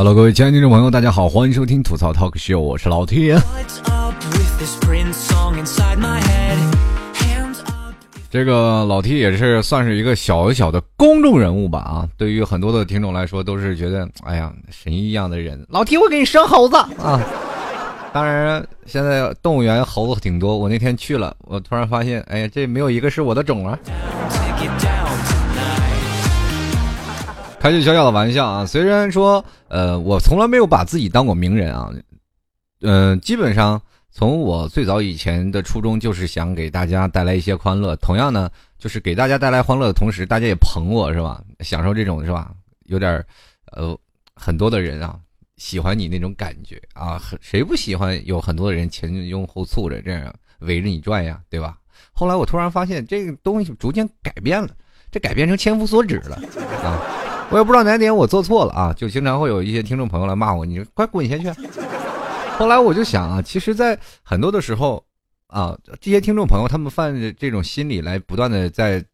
Hello，各位亲爱的听众朋友，大家好，欢迎收听吐槽 Talk Show，我是老 T。这个老 T 也是算是一个小小的公众人物吧啊，对于很多的听众来说，都是觉得哎呀神一样的人。老 T，我给你生猴子啊！当然，现在动物园猴子挺多，我那天去了，我突然发现，哎呀，这没有一个是我的种啊。开句小小的玩笑啊，虽然说，呃，我从来没有把自己当过名人啊，嗯，基本上。从我最早以前的初衷就是想给大家带来一些欢乐，同样呢，就是给大家带来欢乐的同时，大家也捧我是吧？享受这种是吧？有点，呃，很多的人啊喜欢你那种感觉啊，谁不喜欢有很多人前拥后簇着这样围着你转呀，对吧？后来我突然发现这个东西逐渐改变了，这改变成千夫所指了啊！我也不知道哪点我做错了啊，就经常会有一些听众朋友来骂我，你快滚下去。后来我就想啊，其实，在很多的时候，啊，这些听众朋友他们犯这种心理来不断的在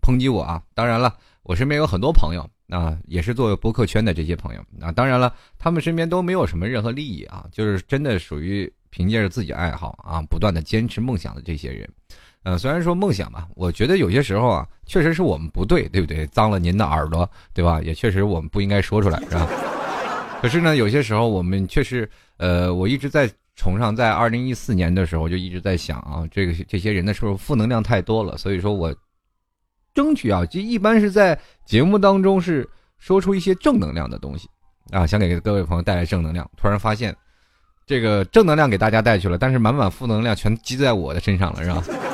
抨击我啊。当然了，我身边有很多朋友啊，也是做播客圈的这些朋友啊。当然了，他们身边都没有什么任何利益啊，就是真的属于凭借着自己爱好啊，不断的坚持梦想的这些人。呃，虽然说梦想吧，我觉得有些时候啊，确实是我们不对，对不对？脏了您的耳朵，对吧？也确实我们不应该说出来，是吧？可是呢，有些时候我们确实。呃，我一直在崇尚，在二零一四年的时候就一直在想啊，这个这些人的时候负能量太多了，所以说我争取啊，就一般是在节目当中是说出一些正能量的东西啊，想给各位朋友带来正能量。突然发现，这个正能量给大家带去了，但是满满负能量全积在我的身上了，是吧？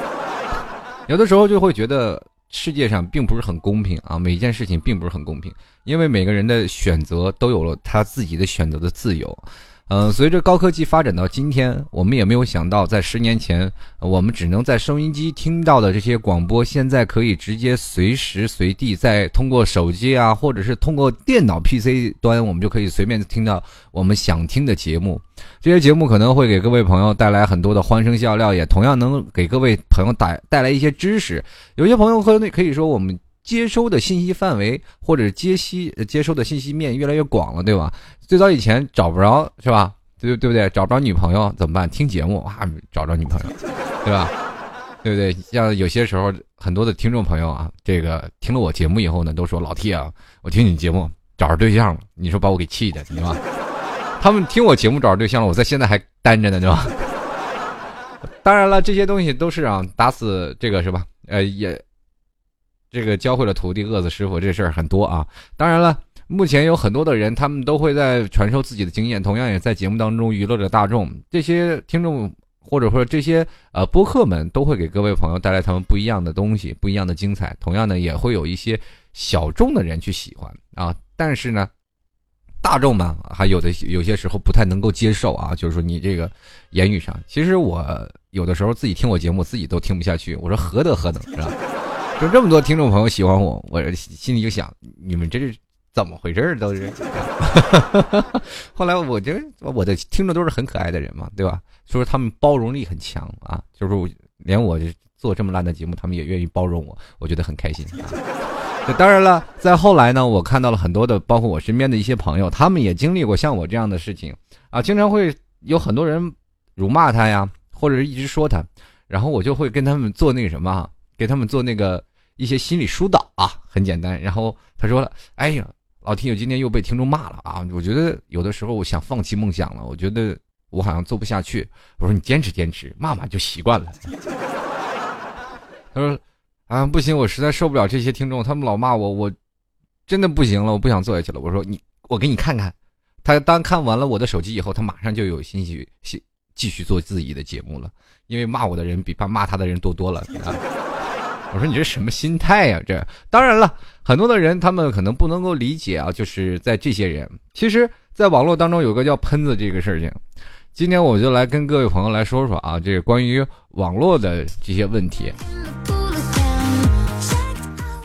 有的时候就会觉得世界上并不是很公平啊，每一件事情并不是很公平，因为每个人的选择都有了他自己的选择的自由。嗯，随着高科技发展到今天，我们也没有想到，在十年前，我们只能在收音机听到的这些广播，现在可以直接随时随地在通过手机啊，或者是通过电脑 PC 端，我们就可以随便听到我们想听的节目。这些节目可能会给各位朋友带来很多的欢声笑料，也同样能给各位朋友带带来一些知识。有些朋友可可以说我们。接收的信息范围或者接息接收的信息面越来越广了，对吧？最早以前找不着是吧？对对不对？找不着女朋友怎么办？听节目哇，找着女朋友，对吧？对不对？像有些时候很多的听众朋友啊，这个听了我节目以后呢，都说老 T 啊，我听你节目找着对象了，你说把我给气的，对吧？他们听我节目找着对象了，我在现在还单着呢，对吧？当然了，这些东西都是啊，打死这个是吧？呃，也。这个教会了徒弟，饿死师傅，这事儿很多啊。当然了，目前有很多的人，他们都会在传授自己的经验，同样也在节目当中娱乐着大众。这些听众或者说这些呃播客们，都会给各位朋友带来他们不一样的东西，不一样的精彩。同样呢，也会有一些小众的人去喜欢啊。但是呢，大众嘛，还有的有些时候不太能够接受啊。就是说你这个言语上，其实我有的时候自己听我节目，自己都听不下去。我说何德何能，是吧？就这么多听众朋友喜欢我，我心里就想，你们这是怎么回事都是。后来我觉得我的听众都是很可爱的人嘛，对吧？所以说他们包容力很强啊，就是连我做这么烂的节目，他们也愿意包容我，我觉得很开心。啊当然了，在后来呢，我看到了很多的，包括我身边的一些朋友，他们也经历过像我这样的事情啊，经常会有很多人辱骂他呀，或者是一直说他，然后我就会跟他们做那个什么，给他们做那个。一些心理疏导啊，很简单。然后他说了：“哎呀，老听友今天又被听众骂了啊！我觉得有的时候我想放弃梦想了，我觉得我好像做不下去。”我说：“你坚持坚持，骂骂就习惯了。”他说：“啊，不行，我实在受不了这些听众，他们老骂我，我真的不行了，我不想做下去了。”我说：“你，我给你看看。”他当看完了我的手机以后，他马上就有兴趣继继续做自己的节目了，因为骂我的人比骂他的人多多了。我说你这什么心态呀？这当然了，很多的人他们可能不能够理解啊，就是在这些人，其实，在网络当中有个叫喷子这个事情。今天我就来跟各位朋友来说说啊，这个关于网络的这些问题。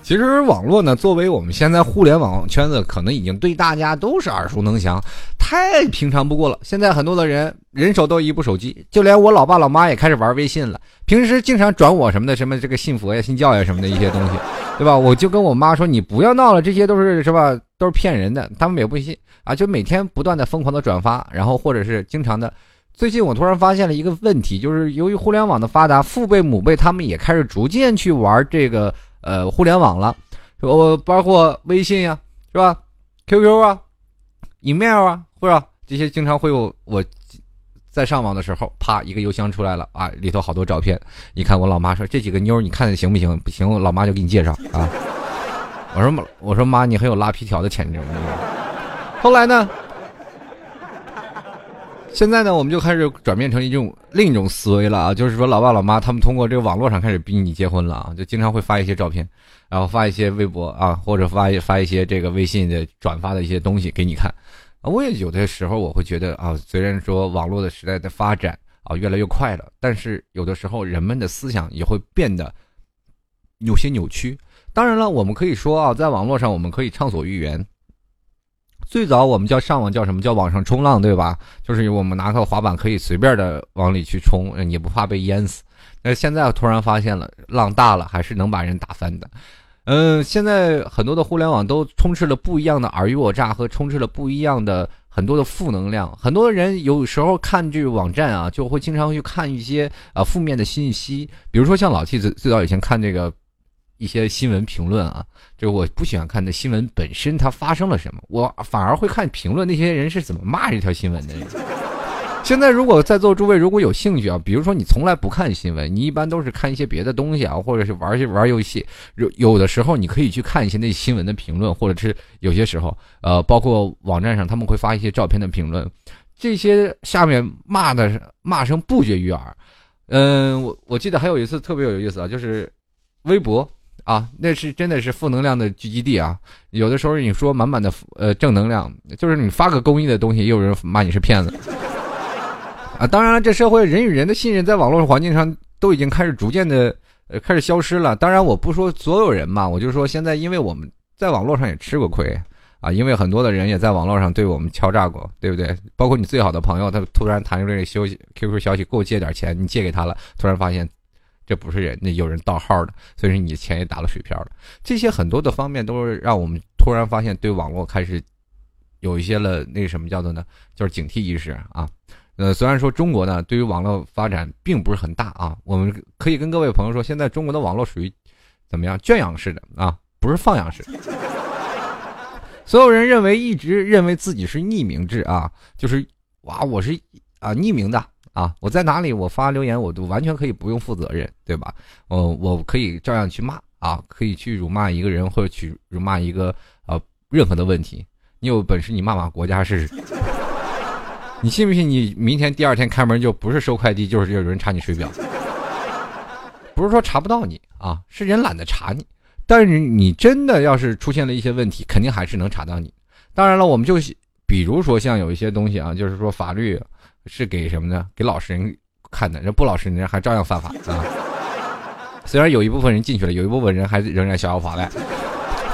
其实网络呢，作为我们现在互联网圈子，可能已经对大家都是耳熟能详。太平常不过了。现在很多的人人手都一部手机，就连我老爸老妈也开始玩微信了。平时经常转我什么的，什么这个信佛呀、信教呀什么的一些东西。对吧？我就跟我妈说，你不要闹了，这些都是是吧？都是骗人的，他们也不信啊，就每天不断的疯狂的转发，然后或者是经常的。最近我突然发现了一个问题，就是由于互联网的发达，父辈母辈他们也开始逐渐去玩这个呃互联网了，我包括微信呀，是吧？QQ 啊，email 啊，或者这些经常会有我。在上网的时候，啪，一个邮箱出来了啊，里头好多照片。你看，我老妈说：“这几个妞，你看行不行？不行，我老妈就给你介绍啊。”我说：“我说妈，你很有拉皮条的潜质。”后来呢？现在呢，我们就开始转变成一种另一种思维了啊，就是说，老爸老妈他们通过这个网络上开始逼你结婚了啊，就经常会发一些照片，然后发一些微博啊，或者发一发一些这个微信的转发的一些东西给你看。我也有的时候我会觉得啊，虽然说网络的时代的发展啊越来越快了，但是有的时候人们的思想也会变得有些扭曲。当然了，我们可以说啊，在网络上我们可以畅所欲言。最早我们叫上网叫什么叫网上冲浪，对吧？就是我们拿个滑板可以随便的往里去冲，也不怕被淹死。但是现在突然发现了，浪大了还是能把人打翻的。嗯，现在很多的互联网都充斥了不一样的尔虞我诈和充斥了不一样的很多的负能量。很多人有时候看这个网站啊，就会经常去看一些啊负面的信息，比如说像老 T 最最早以前看这个一些新闻评论啊，就我不喜欢看的新闻本身它发生了什么，我反而会看评论那些人是怎么骂这条新闻的。现在，如果在座诸位如果有兴趣啊，比如说你从来不看新闻，你一般都是看一些别的东西啊，或者是玩些玩游戏，有有的时候你可以去看一些那新闻的评论，或者是有些时候，呃，包括网站上他们会发一些照片的评论，这些下面骂的骂声不绝于耳。嗯，我我记得还有一次特别有意思啊，就是微博啊，那是真的是负能量的聚集地啊。有的时候你说满满的呃正能量，就是你发个公益的东西，也有人骂你是骗子。啊，当然了，这社会人与人的信任在网络环境上都已经开始逐渐的呃开始消失了。当然，我不说所有人嘛，我就说现在，因为我们在网络上也吃过亏啊，因为很多的人也在网络上对我们敲诈过，对不对？包括你最好的朋友，他突然弹出这个消息 QQ 消息，给我借点钱，你借给他了，突然发现这不是人，那有人盗号的，所以说你的钱也打了水漂了。这些很多的方面都是让我们突然发现对网络开始有一些了那什么叫做呢？就是警惕意识啊。呃，虽然说中国呢，对于网络发展并不是很大啊，我们可以跟各位朋友说，现在中国的网络属于怎么样圈养式的啊，不是放养式。所有人认为一直认为自己是匿名制啊，就是哇，我是啊匿名的啊，我在哪里我发留言我都完全可以不用负责任，对吧？哦，我可以照样去骂啊，可以去辱骂一个人或者去辱骂一个啊任何的问题，你有本事你骂骂国家试试。你信不信？你明天第二天开门就不是收快递，就是有人查你水表。不是说查不到你啊，是人懒得查你。但是你真的要是出现了一些问题，肯定还是能查到你。当然了，我们就比如说像有一些东西啊，就是说法律是给什么呢？给老实人看的，人不老实人还照样犯法啊。虽然有一部分人进去了，有一部分人还仍然逍遥法外，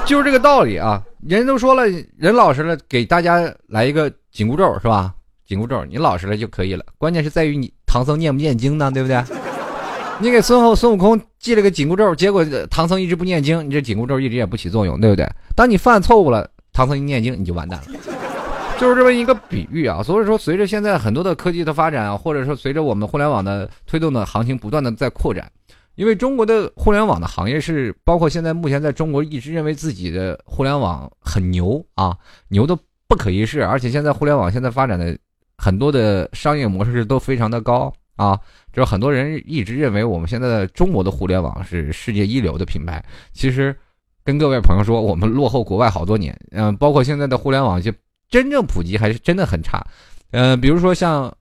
就是这个道理啊。人都说了，人老实了，给大家来一个紧箍咒，是吧？紧箍咒，你老实了就可以了。关键是在于你唐僧念不念经呢，对不对？你给孙后孙悟空系了个紧箍咒，结果唐僧一直不念经，你这紧箍咒一直也不起作用，对不对？当你犯错误了，唐僧一念经，你就完蛋了。就是这么一个比喻啊。所以说，随着现在很多的科技的发展啊，或者说随着我们互联网的推动的行情不断的在扩展，因为中国的互联网的行业是包括现在目前在中国一直认为自己的互联网很牛啊，牛的不可一世，而且现在互联网现在发展的。很多的商业模式都非常的高啊，就是很多人一直认为我们现在的中国的互联网是世界一流的品牌。其实，跟各位朋友说，我们落后国外好多年。嗯，包括现在的互联网就真正普及还是真的很差。嗯，比如说像，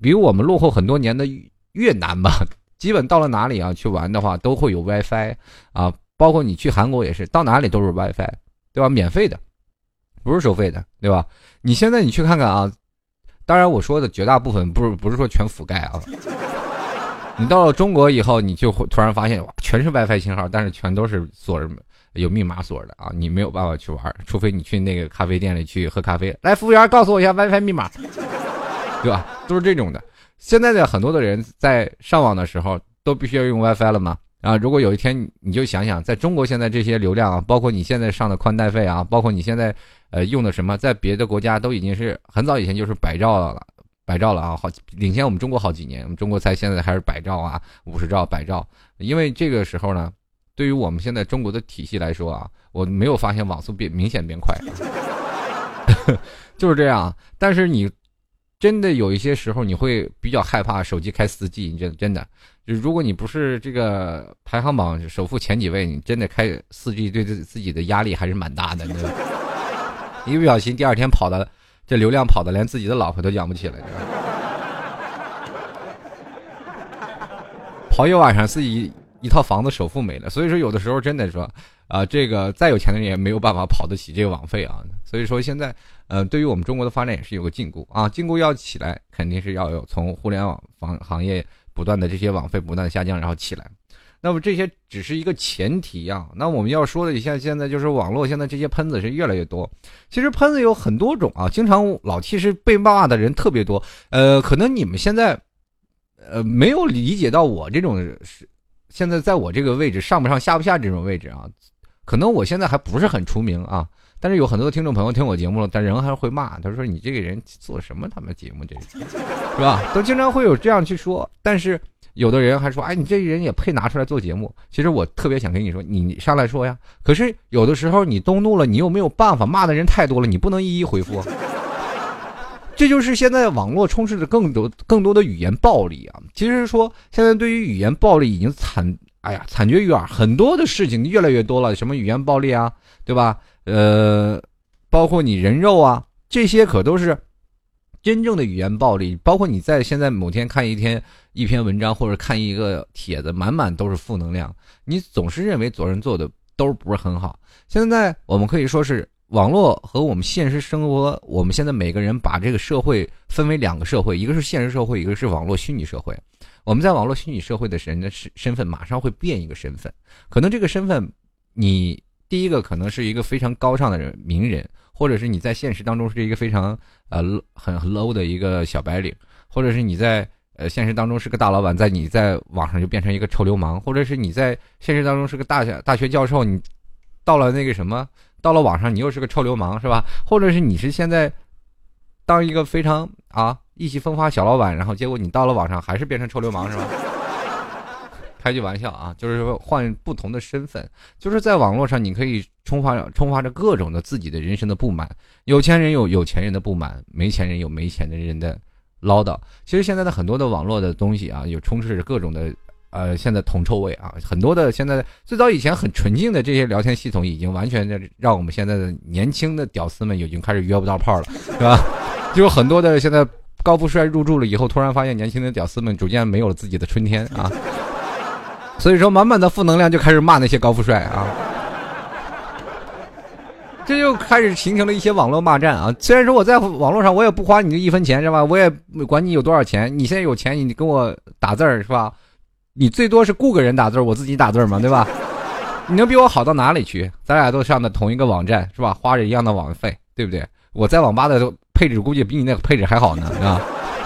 比我们落后很多年的越南吧，基本到了哪里啊去玩的话都会有 WiFi 啊，包括你去韩国也是，到哪里都是 WiFi，对吧？免费的，不是收费的，对吧？你现在你去看看啊。当然，我说的绝大部分不是不是说全覆盖啊。你到了中国以后，你就会突然发现哇，全是 WiFi 信号，但是全都是锁着，有密码锁的啊，你没有办法去玩，除非你去那个咖啡店里去喝咖啡。来，服务员，告诉我一下 WiFi 密码，对吧？都是这种的。现在的很多的人在上网的时候都必须要用 WiFi 了吗？啊，如果有一天你就想想，在中国现在这些流量啊，包括你现在上的宽带费啊，包括你现在呃用的什么，在别的国家都已经是很早以前就是百兆了，百兆了啊，好领先我们中国好几年，我们中国才现在还是百兆啊，五十兆、百兆。因为这个时候呢，对于我们现在中国的体系来说啊，我没有发现网速变明显变快，就是这样。但是你。真的有一些时候，你会比较害怕手机开四 G。你真真的，就如果你不是这个排行榜首富前几位，你真的开四 G，对自自己的压力还是蛮大的。一不小心，第二天跑的这流量跑的，连自己的老婆都养不起来。跑一晚上，自己一套房子首付没了。所以说，有的时候真的说。啊，这个再有钱的人也没有办法跑得起这个网费啊，所以说现在，呃，对于我们中国的发展也是有个禁锢啊，禁锢要起来，肯定是要有从互联网房行业不断的这些网费不断下降，然后起来。那么这些只是一个前提啊，那我们要说的，像现在就是网络现在这些喷子是越来越多。其实喷子有很多种啊，经常老其实被骂的人特别多。呃，可能你们现在，呃，没有理解到我这种是现在在我这个位置上不上下不下这种位置啊。可能我现在还不是很出名啊，但是有很多听众朋友听我节目了，但人还是会骂，他说你这个人做什么他妈节目这是，是吧？都经常会有这样去说，但是有的人还说，哎，你这人也配拿出来做节目？其实我特别想跟你说，你上来说呀。可是有的时候你动怒了，你又没有办法，骂的人太多了，你不能一一回复。这就是现在网络充斥着更多更多的语言暴力啊。其实说现在对于语言暴力已经惨。哎呀，惨绝于耳，很多的事情越来越多了，什么语言暴力啊，对吧？呃，包括你人肉啊，这些可都是真正的语言暴力。包括你在现在某天看一天一篇文章，或者看一个帖子，满满都是负能量，你总是认为昨人做的都不是很好。现在我们可以说是网络和我们现实生活，我们现在每个人把这个社会分为两个社会，一个是现实社会，一个是网络虚拟社会。我们在网络虚拟社会的人的身身份马上会变一个身份，可能这个身份，你第一个可能是一个非常高尚的人名人，或者是你在现实当中是一个非常呃很 low 的一个小白领，或者是你在呃现实当中是个大老板，在你在网上就变成一个臭流氓，或者是你在现实当中是个大学大学教授，你到了那个什么，到了网上你又是个臭流氓，是吧？或者是你是现在当一个非常啊。意气风发小老板，然后结果你到了网上还是变成臭流氓是吧？开句玩笑啊，就是说换不同的身份，就是在网络上你可以充发充发着各种的自己的人生的不满。有钱人有有钱人的不满，没钱人有没钱的人的唠叨。其实现在的很多的网络的东西啊，有充斥着各种的呃现在铜臭味啊，很多的现在最早以前很纯净的这些聊天系统，已经完全的让我们现在的年轻的屌丝们已经开始约不到炮了，是吧？就很多的现在。高富帅入住了以后，突然发现年轻的屌丝们逐渐没有了自己的春天啊，所以说满满的负能量就开始骂那些高富帅啊，这就开始形成了一些网络骂战啊。虽然说我在网络上我也不花你的一分钱是吧？我也管你有多少钱，你现在有钱你跟我打字儿是吧？你最多是雇个人打字，我自己打字嘛对吧？你能比我好到哪里去？咱俩都上的同一个网站是吧？花着一样的网费对不对？我在网吧的配置估计比你那个配置还好呢，啊，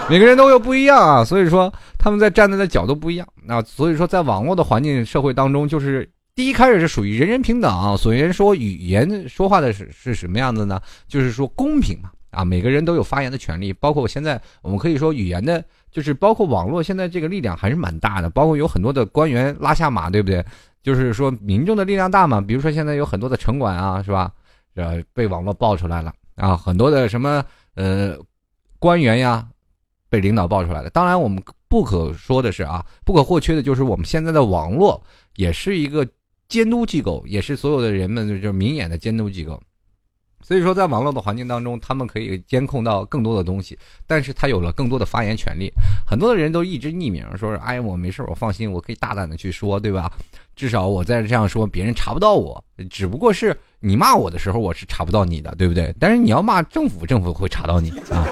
每个人都有不一样啊，所以说他们在站在的角度不一样，那所以说在网络的环境社会当中，就是第一开始是属于人人平等，所以人说语言说话的是是什么样子呢？就是说公平嘛，啊，每个人都有发言的权利，包括我现在我们可以说语言的，就是包括网络现在这个力量还是蛮大的，包括有很多的官员拉下马，对不对？就是说民众的力量大嘛，比如说现在有很多的城管啊，是吧？呃，被网络爆出来了。啊，很多的什么呃官员呀，被领导爆出来了。当然，我们不可说的是啊，不可或缺的就是我们现在的网络也是一个监督机构，也是所有的人们就是明眼的监督机构。所以说，在网络的环境当中，他们可以监控到更多的东西，但是他有了更多的发言权利。很多的人都一直匿名，说是哎，我没事，我放心，我可以大胆的去说，对吧？至少我在这样说，别人查不到我。只不过是你骂我的时候，我是查不到你的，对不对？但是你要骂政府，政府会查到你啊。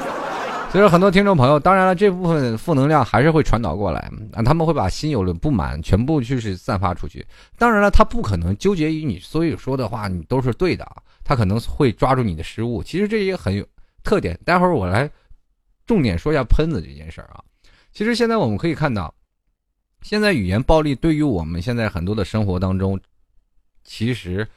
所以说，很多听众朋友，当然了，这部分负能量还是会传导过来啊。他们会把心有了不满全部就是散发出去。当然了，他不可能纠结于你所有说的话，你都是对的啊。他可能会抓住你的失误。其实这也很有特点。待会儿我来重点说一下喷子这件事儿啊。其实现在我们可以看到。现在语言暴力对于我们现在很多的生活当中，其实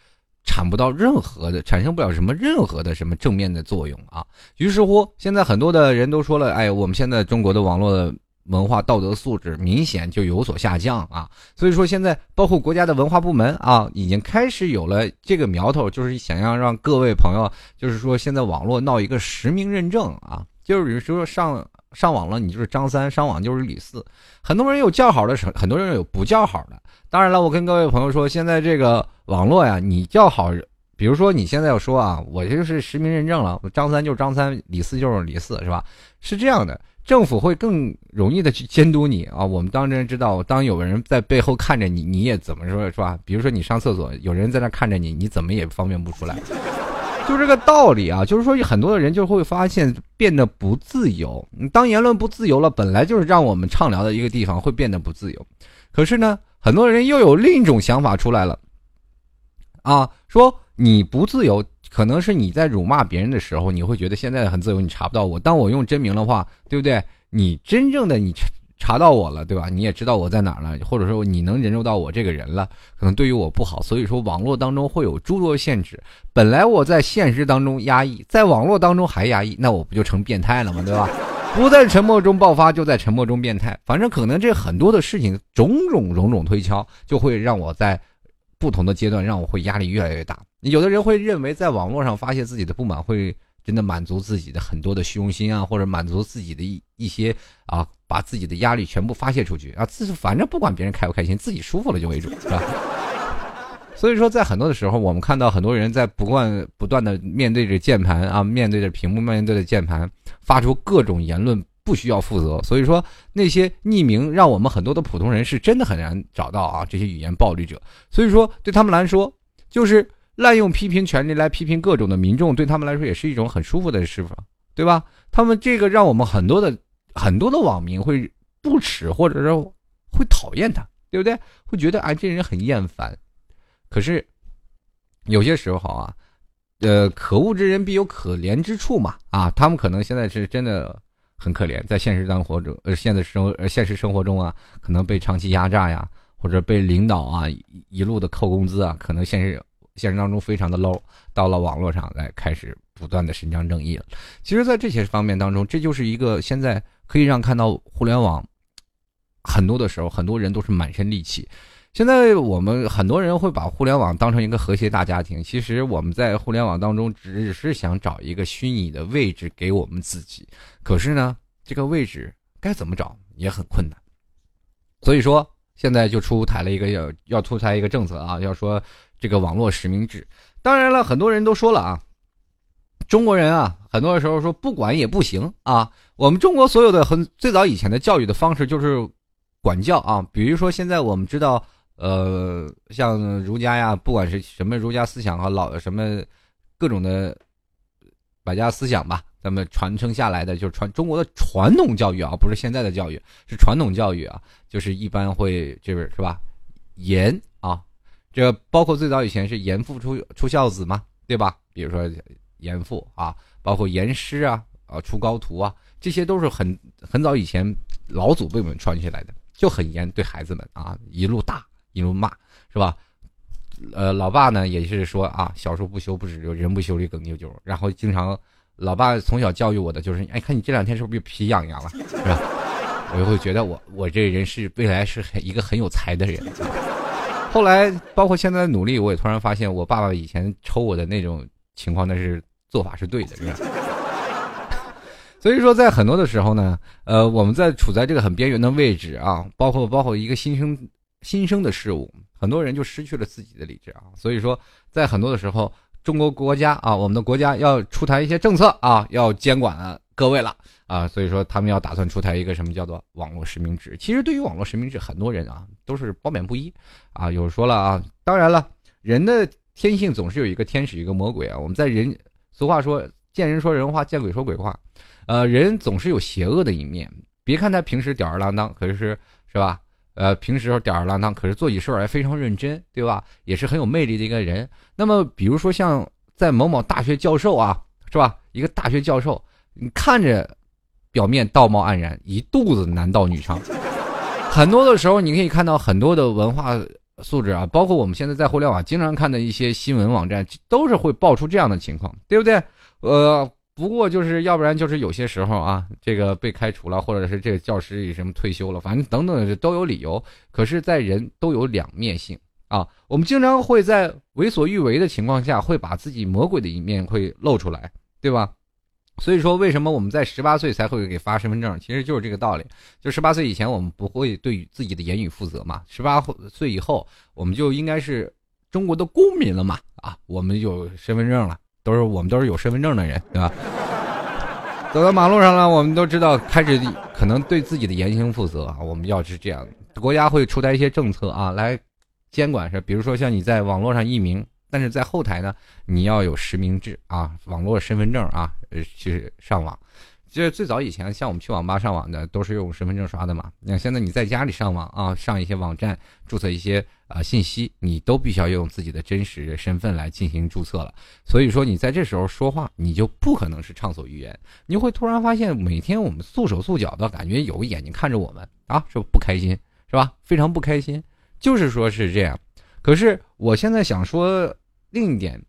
产不到任何的，产生不了什么任何的什么正面的作用啊。于是乎，现在很多的人都说了，哎，我们现在中国的网络文化道德素质明显就有所下降啊。所以说，现在包括国家的文化部门啊，已经开始有了这个苗头，就是想要让各位朋友，就是说现在网络闹一个实名认证啊，就是比如说上。上网了，你就是张三；上网就是李四。很多人有叫好的，很多人有不叫好的。当然了，我跟各位朋友说，现在这个网络呀，你叫好，比如说你现在要说啊，我就是实名认证了，张三就是张三，李四就是李四，是吧？是这样的，政府会更容易的去监督你啊。我们当然知道，当有人在背后看着你，你也怎么说，是吧？比如说你上厕所，有人在那看着你，你怎么也方便不出来。就这个道理啊，就是说很多的人就会发现变得不自由。当言论不自由了，本来就是让我们畅聊的一个地方，会变得不自由。可是呢，很多人又有另一种想法出来了，啊，说你不自由，可能是你在辱骂别人的时候，你会觉得现在很自由，你查不到我。当我用真名的话，对不对？你真正的你。查到我了，对吧？你也知道我在哪儿了，或者说你能人肉到我这个人了，可能对于我不好。所以说，网络当中会有诸多限制。本来我在现实当中压抑，在网络当中还压抑，那我不就成变态了吗？对吧？不在沉默中爆发，就在沉默中变态。反正可能这很多的事情，种种种种推敲，就会让我在不同的阶段，让我会压力越来越大。有的人会认为，在网络上发泄自己的不满会。真的满足自己的很多的虚荣心啊，或者满足自己的一一些啊，把自己的压力全部发泄出去啊，自反正不管别人开不开心，自己舒服了就为主，是吧？所以说，在很多的时候，我们看到很多人在不断不断的面对着键盘啊，面对着屏幕，面对着键盘，发出各种言论，不需要负责。所以说，那些匿名让我们很多的普通人是真的很难找到啊，这些语言暴力者。所以说，对他们来说，就是。滥用批评权利来批评各种的民众，对他们来说也是一种很舒服的释放，对吧？他们这个让我们很多的很多的网民会不耻，或者说会讨厌他，对不对？会觉得哎，这人很厌烦。可是有些时候啊，呃，可恶之人必有可怜之处嘛，啊，他们可能现在是真的很可怜，在现实当活中，呃，现在生呃现实生活中啊，可能被长期压榨呀，或者被领导啊一路的扣工资啊，可能现实。现实当中非常的 low，到了网络上来开始不断的伸张正义了。其实，在这些方面当中，这就是一个现在可以让看到互联网很多的时候，很多人都是满身戾气。现在我们很多人会把互联网当成一个和谐大家庭，其实我们在互联网当中只是想找一个虚拟的位置给我们自己。可是呢，这个位置该怎么找也很困难。所以说，现在就出台了一个要要出台一个政策啊，要说。这个网络实名制，当然了，很多人都说了啊，中国人啊，很多时候说不管也不行啊。我们中国所有的很最早以前的教育的方式就是管教啊，比如说现在我们知道，呃，像儒家呀，不管是什么儒家思想和老什么各种的百家思想吧，咱们传承下来的就是传中国的传统教育啊，不是现在的教育，是传统教育啊，就是一般会就是是吧，严啊。这包括最早以前是严父出出孝子嘛，对吧？比如说严父啊，包括严师啊，啊出高徒啊，这些都是很很早以前老祖辈们传下来的，就很严对孩子们啊，一路打一路骂，是吧？呃，老爸呢也是说啊，小时候不修不止就人不修理更牛就，然后经常老爸从小教育我的就是，哎，看你这两天是不是皮痒痒了，是吧？我就会觉得我我这人是未来是一个很有才的人。后来，包括现在的努力，我也突然发现，我爸爸以前抽我的那种情况，那是做法是对的，是吧？所以说，在很多的时候呢，呃，我们在处在这个很边缘的位置啊，包括包括一个新生新生的事物，很多人就失去了自己的理智啊。所以说，在很多的时候，中国国家啊，我们的国家要出台一些政策啊，要监管各位了。啊，所以说他们要打算出台一个什么叫做网络实名制。其实对于网络实名制，很多人啊都是褒贬不一啊。有说了啊，当然了，人的天性总是有一个天使一个魔鬼啊。我们在人俗话说见人说人话，见鬼说鬼话，呃，人总是有邪恶的一面。别看他平时吊儿郎当，可是是吧？呃，平时吊儿郎当，可是做起事儿来非常认真，对吧？也是很有魅力的一个人。那么比如说像在某某大学教授啊，是吧？一个大学教授，你看着。表面道貌岸然，一肚子男盗女娼，很多的时候，你可以看到很多的文化素质啊，包括我们现在在互联网经常看的一些新闻网站，都是会爆出这样的情况，对不对？呃，不过就是要不然就是有些时候啊，这个被开除了，或者是这个教师以什么退休了，反正等等都有理由。可是，在人都有两面性啊，我们经常会在为所欲为的情况下，会把自己魔鬼的一面会露出来，对吧？所以说，为什么我们在十八岁才会给发身份证？其实就是这个道理。就十八岁以前，我们不会对自己的言语负责嘛。十八岁以后，我们就应该是中国的公民了嘛。啊，我们有身份证了，都是我们都是有身份证的人，对吧？走到马路上了，我们都知道开始可能对自己的言行负责啊。我们要是这样，国家会出台一些政策啊，来监管是，比如说像你在网络上匿名。但是在后台呢，你要有实名制啊，网络身份证啊，呃，去上网。就是最早以前，像我们去网吧上网的，都是用身份证刷的嘛。那现在你在家里上网啊，上一些网站注册一些啊信息，你都必须要用自己的真实身份来进行注册了。所以说，你在这时候说话，你就不可能是畅所欲言。你会突然发现，每天我们束手束脚的感觉，有眼睛看着我们啊，是不开心，是吧？非常不开心，就是说是这样。可是我现在想说。另一点，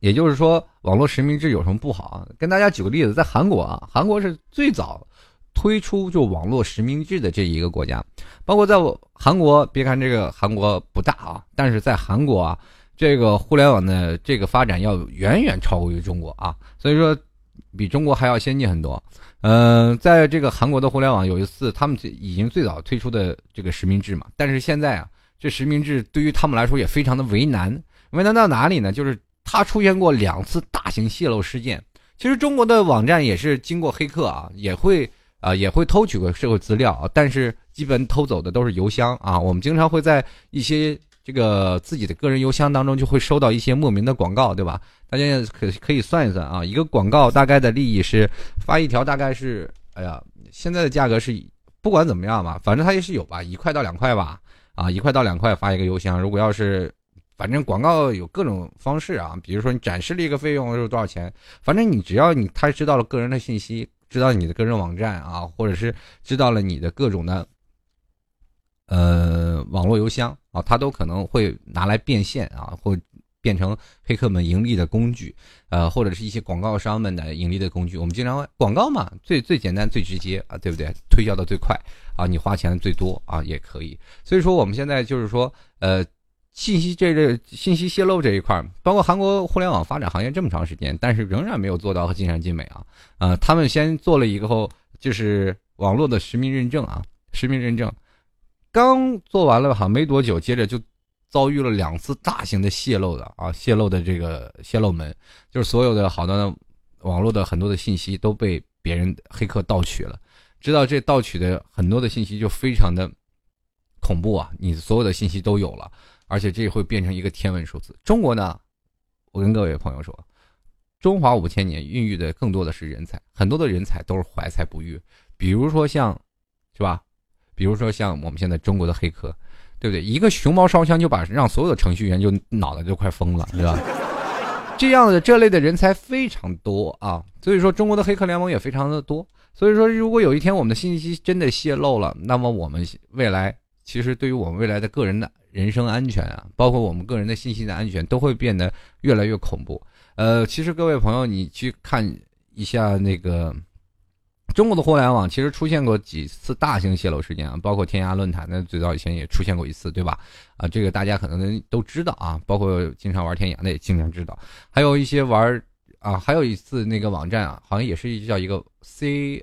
也就是说，网络实名制有什么不好啊？跟大家举个例子，在韩国啊，韩国是最早推出就网络实名制的这一个国家。包括在韩国，别看这个韩国不大啊，但是在韩国啊，这个互联网的这个发展要远远超过于中国啊，所以说比中国还要先进很多。嗯，在这个韩国的互联网，有一次他们已经最早推出的这个实名制嘛，但是现在啊，这实名制对于他们来说也非常的为难。为难到哪里呢？就是它出现过两次大型泄露事件。其实中国的网站也是经过黑客啊，也会啊也会偷取过社会资料，但是基本偷走的都是邮箱啊。我们经常会在一些这个自己的个人邮箱当中就会收到一些莫名的广告，对吧？大家可可以算一算啊，一个广告大概的利益是发一条大概是，哎呀，现在的价格是不管怎么样吧，反正它也是有吧，一块到两块吧，啊，一块到两块发一个邮箱，如果要是。反正广告有各种方式啊，比如说你展示了一个费用是多少钱，反正你只要你他知道了个人的信息，知道你的个人网站啊，或者是知道了你的各种的，呃，网络邮箱啊，他都可能会拿来变现啊，或变成黑客们盈利的工具，呃，或者是一些广告商们的盈利的工具。我们经常广告嘛，最最简单最直接啊，对不对？推销的最快啊，你花钱最多啊，也可以。所以说我们现在就是说，呃。信息这个信息泄露这一块，包括韩国互联网发展行业这么长时间，但是仍然没有做到尽善尽美啊。呃，他们先做了一个后，就是网络的实名认证啊，实名认证刚做完了，好像没多久，接着就遭遇了两次大型的泄露的啊，泄露的这个泄露门，就是所有的好多的网络的很多的信息都被别人黑客盗取了，知道这盗取的很多的信息就非常的恐怖啊，你所有的信息都有了。而且这会变成一个天文数字。中国呢，我跟各位朋友说，中华五千年孕育的更多的是人才，很多的人才都是怀才不遇。比如说像，是吧？比如说像我们现在中国的黑客，对不对？一个熊猫烧香就把让所有的程序员就脑袋就快疯了，对吧？这样的这类的人才非常多啊。所以说，中国的黑客联盟也非常的多。所以说，如果有一天我们的信息真的泄露了，那么我们未来其实对于我们未来的个人的。人身安全啊，包括我们个人的信息的安全，都会变得越来越恐怖。呃，其实各位朋友，你去看一下那个中国的互联网，其实出现过几次大型泄露事件啊，包括天涯论坛的最早以前也出现过一次，对吧？啊，这个大家可能都知道啊，包括经常玩天涯的也经常知道，还有一些玩啊，还有一次那个网站啊，好像也是叫一个 C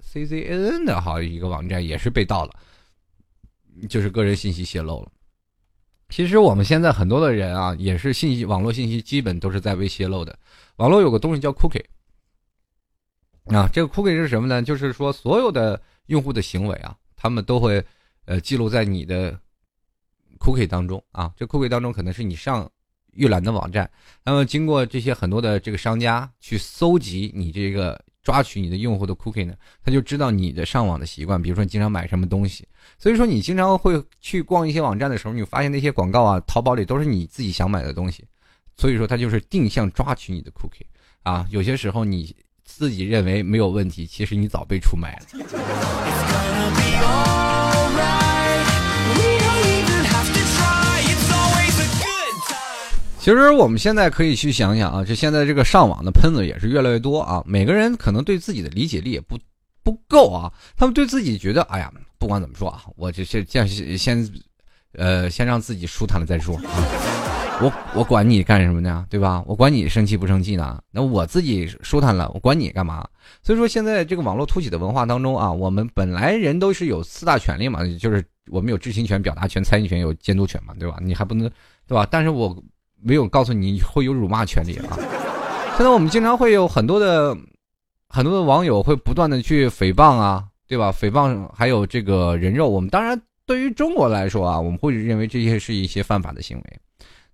C C N 的，好一个网站也是被盗了，就是个人信息泄露了。其实我们现在很多的人啊，也是信息网络信息基本都是在被泄露的。网络有个东西叫 cookie，啊，这个 cookie 是什么呢？就是说所有的用户的行为啊，他们都会呃记录在你的 cookie 当中啊。这 cookie 当中可能是你上预览的网站，那么经过这些很多的这个商家去搜集你这个。抓取你的用户的 cookie 呢，他就知道你的上网的习惯，比如说你经常买什么东西，所以说你经常会去逛一些网站的时候，你发现那些广告啊，淘宝里都是你自己想买的东西，所以说他就是定向抓取你的 cookie 啊，有些时候你自己认为没有问题，其实你早被出卖了。其实我们现在可以去想想啊，这现在这个上网的喷子也是越来越多啊。每个人可能对自己的理解力也不不够啊，他们对自己觉得，哎呀，不管怎么说啊，我这这先先，呃，先让自己舒坦了再说啊。我我管你干什么呢？对吧？我管你生气不生气呢？那我自己舒坦了，我管你干嘛？所以说，现在这个网络突起的文化当中啊，我们本来人都是有四大权利嘛，就是我们有知情权、表达权、参与权、有监督权嘛，对吧？你还不能，对吧？但是我没有告诉你会有辱骂权利啊。现在我们经常会有很多的很多的网友会不断的去诽谤啊，对吧？诽谤还有这个人肉，我们当然对于中国来说啊，我们会认为这些是一些犯法的行为。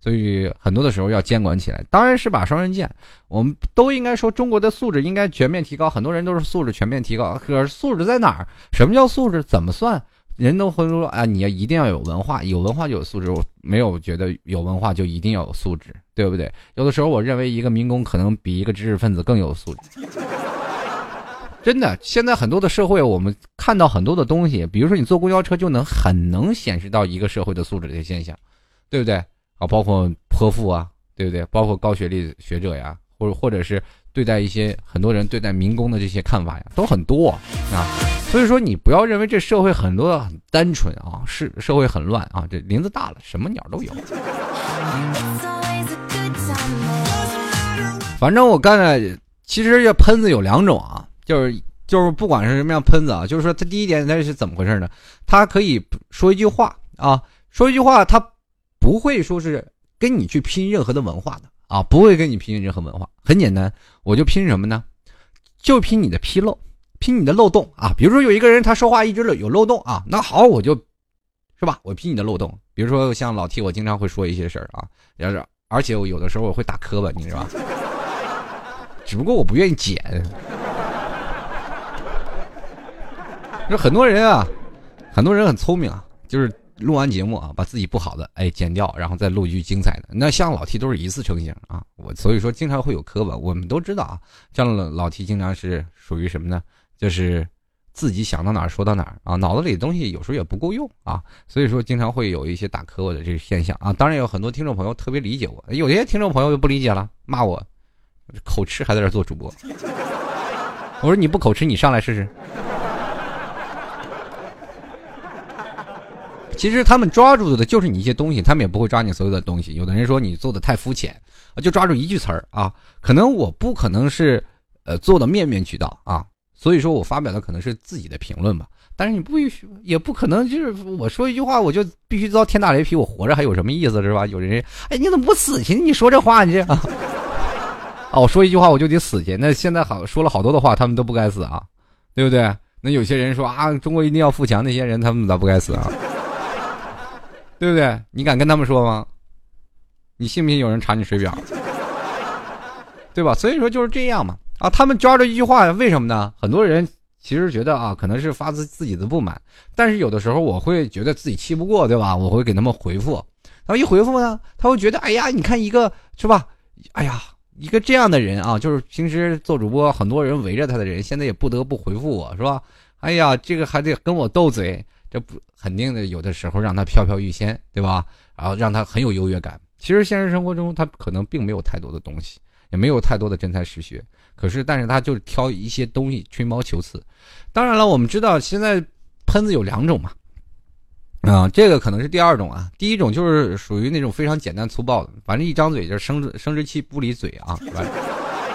所以很多的时候要监管起来，当然是把双刃剑。我们都应该说中国的素质应该全面提高。很多人都是素质全面提高，可是素质在哪儿？什么叫素质？怎么算？人都会说啊，你要一定要有文化，有文化就有素质。我没有觉得有文化就一定要有素质，对不对？有的时候我认为一个民工可能比一个知识分子更有素质。真的，现在很多的社会，我们看到很多的东西，比如说你坐公交车就能很能显示到一个社会的素质的现象，对不对？啊，包括泼妇啊，对不对？包括高学历学者呀，或者或者是对待一些很多人对待民工的这些看法呀，都很多啊。所以说，你不要认为这社会很多很单纯啊，是社会很乱啊。这林子大了，什么鸟都有。反正我刚才其实这喷子有两种啊，就是就是不管是什么样喷子啊，就是说他第一点他是怎么回事呢？他可以说一句话啊，说一句话他。不会说是跟你去拼任何的文化的啊，不会跟你拼任何文化。很简单，我就拼什么呢？就拼你的纰漏，拼你的漏洞啊。比如说有一个人他说话一直有漏洞啊，那好，我就，是吧？我拼你的漏洞。比如说像老 T，我经常会说一些事儿啊，要是而且我有的时候我会打磕巴，你知道吧？只不过我不愿意剪。就很多人啊，很多人很聪明啊，就是。录完节目啊，把自己不好的哎剪掉，然后再录一句精彩的。那像老 T 都是一次成型啊，我所以说经常会有磕巴。我们都知道啊，像老 T 经常是属于什么呢？就是自己想到哪儿说到哪儿啊，脑子里的东西有时候也不够用啊，所以说经常会有一些打磕巴的这个现象啊。当然有很多听众朋友特别理解我，有些听众朋友就不理解了，骂我 口吃还在这做主播。我说你不口吃，你上来试试。其实他们抓住的就是你一些东西，他们也不会抓你所有的东西。有的人说你做的太肤浅，就抓住一句词儿啊。可能我不可能是，呃，做的面面俱到啊。所以说我发表的可能是自己的评论吧。但是你不允许，也不可能就是我说一句话我就必须遭天打雷劈，我活着还有什么意思是吧？有人哎，你怎么不死去？你说这话你这啊，我说一句话我就得死去。那现在好说了好多的话，他们都不该死啊，对不对？那有些人说啊，中国一定要富强，那些人他们咋不该死啊？对不对？你敢跟他们说吗？你信不信有人查你水表？对吧？所以说就是这样嘛。啊，他们抓着一句话，为什么呢？很多人其实觉得啊，可能是发自自己的不满，但是有的时候我会觉得自己气不过，对吧？我会给他们回复。然后一回复呢，他会觉得，哎呀，你看一个是吧？哎呀，一个这样的人啊，就是平时做主播，很多人围着他的人，现在也不得不回复我，是吧？哎呀，这个还得跟我斗嘴。这不肯定的，有的时候让他飘飘欲仙，对吧？然后让他很有优越感。其实现实生活中，他可能并没有太多的东西，也没有太多的真才实学。可是，但是他就是挑一些东西吹毛求疵。当然了，我们知道现在喷子有两种嘛，啊，这个可能是第二种啊。第一种就是属于那种非常简单粗暴的，反正一张嘴就生生殖器不离嘴啊。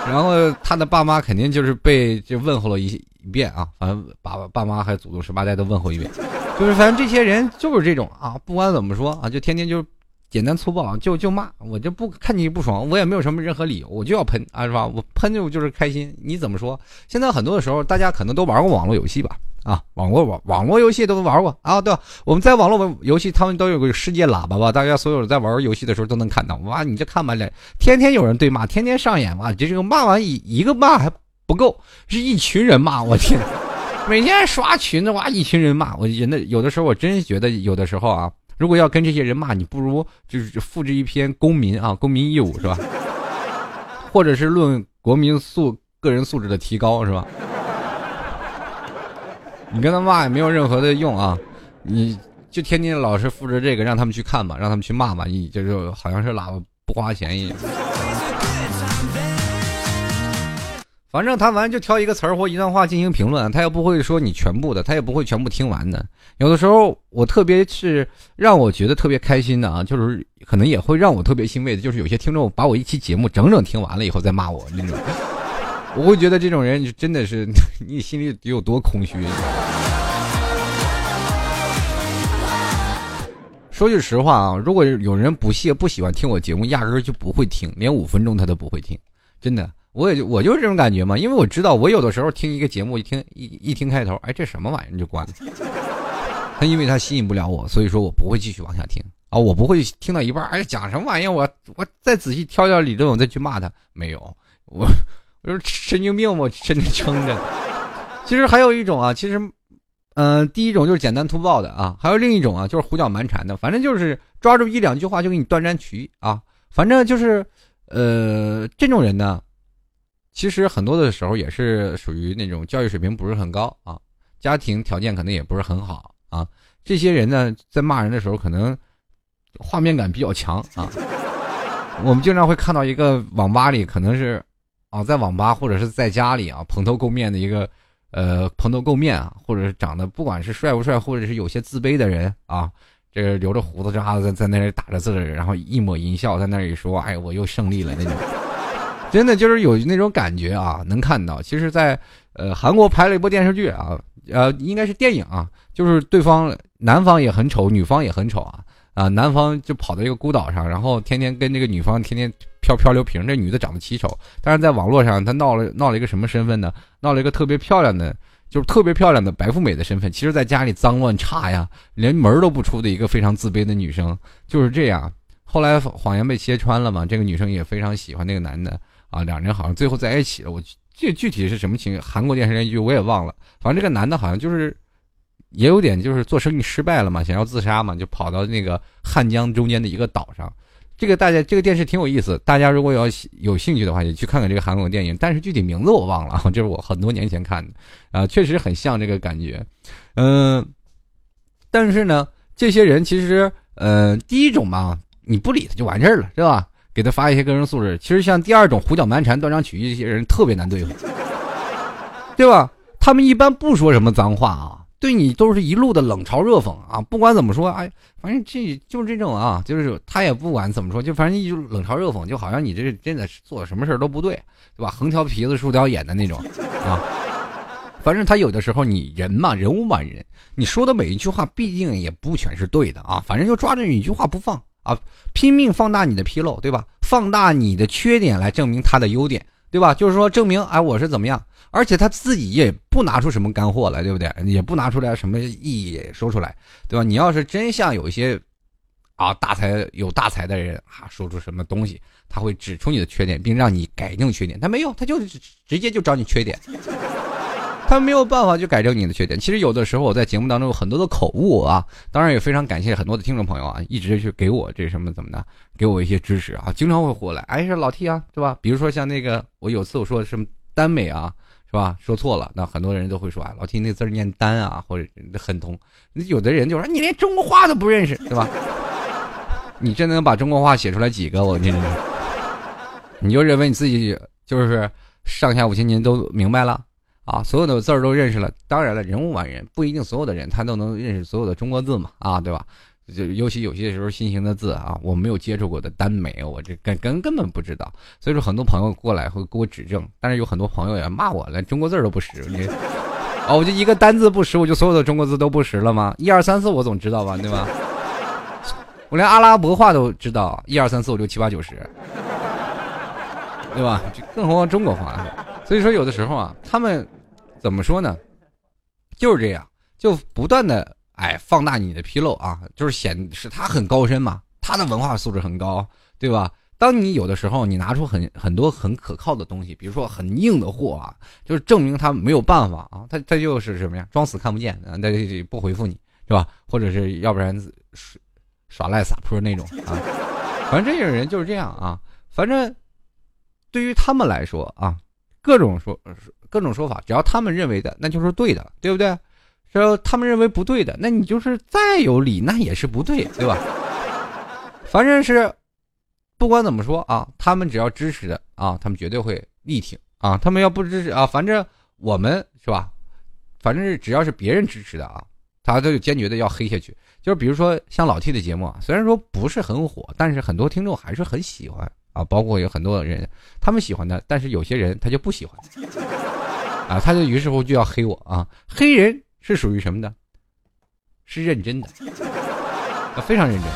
然后他的爸妈肯定就是被就问候了一一遍啊，反正爸爸妈还祖宗十八代都问候一遍。就是反正这些人就是这种啊，不管怎么说啊，就天天就简单粗暴，就就骂我，就不看你不爽，我也没有什么任何理由，我就要喷啊，是吧？我喷就就是开心。你怎么说？现在很多的时候，大家可能都玩过网络游戏吧？啊，网络网网络游戏都玩过啊，对？我们在网络游戏，他们都有个世界喇叭吧？大家所有在玩游戏的时候都能看到。哇，你这看吧，天天有人对骂，天天上演哇，这这个骂完一一个骂还不够，是一群人骂，我天。每天刷群的哇，一群人骂我，真的有的时候我真觉得有的时候啊，如果要跟这些人骂，你不如就是复制一篇公民啊，公民义务是吧？或者是论国民素个人素质的提高是吧？你跟他骂也没有任何的用啊，你就天天老是复制这个，让他们去看吧，让他们去骂吧，你就是好像是喇叭不花钱一样。反正他完就挑一个词儿或一段话进行评论，他又不会说你全部的，他也不会全部听完的。有的时候我特别是让我觉得特别开心的啊，就是可能也会让我特别欣慰的，就是有些听众把我一期节目整整听完了以后再骂我那种，我会觉得这种人真的是你心里得有多空虚。说句实话啊，如果有人不屑不喜欢听我节目，压根儿就不会听，连五分钟他都不会听，真的。我也我就是这种感觉嘛，因为我知道我有的时候听一个节目，一听一一听开头，哎，这什么玩意儿就关了。他因为他吸引不了我，所以说我不会继续往下听啊，我不会听到一半，哎，讲什么玩意儿，我我再仔细挑挑理论，我再去骂他。没有，我我说神经病，我真的撑着。其实还有一种啊，其实，嗯，第一种就是简单粗暴的啊，还有另一种啊，就是胡搅蛮缠的，反正就是抓住一两句话就给你断章取义啊，反正就是，呃，这种人呢。其实很多的时候也是属于那种教育水平不是很高啊，家庭条件可能也不是很好啊。这些人呢，在骂人的时候可能画面感比较强啊。我们经常会看到一个网吧里，可能是啊，在网吧或者是在家里啊，蓬头垢面的一个呃蓬头垢面啊，或者是长得不管是帅不帅，或者是有些自卑的人啊，这留着胡子渣子在在那里打着字，然后一抹淫笑在那里说：“哎，我又胜利了。”那种。真的就是有那种感觉啊，能看到。其实，在呃韩国拍了一部电视剧啊，呃应该是电影啊，就是对方男方也很丑，女方也很丑啊啊，男方就跑到一个孤岛上，然后天天跟这个女方天天漂漂流瓶。这女的长得奇丑，但是在网络上她闹了闹了一个什么身份呢？闹了一个特别漂亮的，就是特别漂亮的白富美的身份。其实，在家里脏乱差呀，连门都不出的一个非常自卑的女生，就是这样。后来谎言被揭穿了嘛，这个女生也非常喜欢那个男的。啊，两人好像最后在一起了。我具具体是什么情？韩国电视剧我也忘了。反正这个男的好像就是，也有点就是做生意失败了嘛，想要自杀嘛，就跑到那个汉江中间的一个岛上。这个大家这个电视挺有意思，大家如果要有兴趣的话，也去看看这个韩国电影。但是具体名字我忘了，这是我很多年前看的。啊，确实很像这个感觉。嗯，但是呢，这些人其实，呃，第一种嘛，你不理他就完事儿了，是吧？给他发一些个人素质，其实像第二种胡搅蛮缠、断章取义这些人特别难对付，对吧？他们一般不说什么脏话啊，对你都是一路的冷嘲热讽啊。不管怎么说，哎，反正这就是这种啊，就是他也不管怎么说，就反正一冷嘲热讽，就好像你这真的做什么事都不对，对吧？横挑鼻子竖挑眼的那种啊。反正他有的时候，你人嘛，人无完人，你说的每一句话毕竟也不全是对的啊。反正就抓着你一句话不放。啊，拼命放大你的纰漏，对吧？放大你的缺点来证明他的优点，对吧？就是说证明，哎，我是怎么样？而且他自己也不拿出什么干货来，对不对？也不拿出来什么意义说出来，对吧？你要是真像有一些啊大才有大才的人啊，说出什么东西，他会指出你的缺点，并让你改正缺点。他没有，他就直接就找你缺点。他没有办法去改正你的缺点。其实有的时候我在节目当中有很多的口误啊，当然也非常感谢很多的听众朋友啊，一直去给我这什么怎么的，给我一些支持啊，经常会过来，哎，是老 T 啊，是吧？比如说像那个我有次我说什么耽美啊，是吧？说错了，那很多人都会说啊，老 T 那字念单啊，或者很通。有的人就说你连中国话都不认识，对吧？你真能把中国话写出来几个？我你你就认为你自己就是上下五千年都明白了？啊，所有的字儿都认识了。当然了，人无完人，不一定所有的人他都能认识所有的中国字嘛，啊，对吧？就尤其有些时候新型的字啊，我没有接触过的耽美，我这根根根本不知道。所以说，很多朋友过来会给我指正，但是有很多朋友也骂我连，中国字都不识。你，哦，我就一个单字不识，我就所有的中国字都不识了吗？一二三四我总知道吧，对吧？我连阿拉伯话都知道，一二三四五六七八九十，对吧？更何况中国话。所以说，有的时候啊，他们。怎么说呢？就是这样，就不断的哎放大你的纰漏啊，就是显示他很高深嘛，他的文化素质很高，对吧？当你有的时候你拿出很很多很可靠的东西，比如说很硬的货啊，就是证明他没有办法啊，他他就是什么呀，装死看不见啊，那就不回复你是吧？或者是要不然耍耍赖撒泼那种啊，反正这种人就是这样啊。反正对于他们来说啊，各种说。各种说法，只要他们认为的，那就是对的，对不对？只要他们认为不对的，那你就是再有理，那也是不对，对吧？反正是不管怎么说啊，他们只要支持的啊，他们绝对会力挺啊。他们要不支持啊，反正我们是吧？反正是只要是别人支持的啊，他都坚决的要黑下去。就是比如说像老 T 的节目啊，虽然说不是很火，但是很多听众还是很喜欢啊。包括有很多人他们喜欢的，但是有些人他就不喜欢啊，他就于是乎就要黑我啊。黑人是属于什么的？是认真的，非常认真。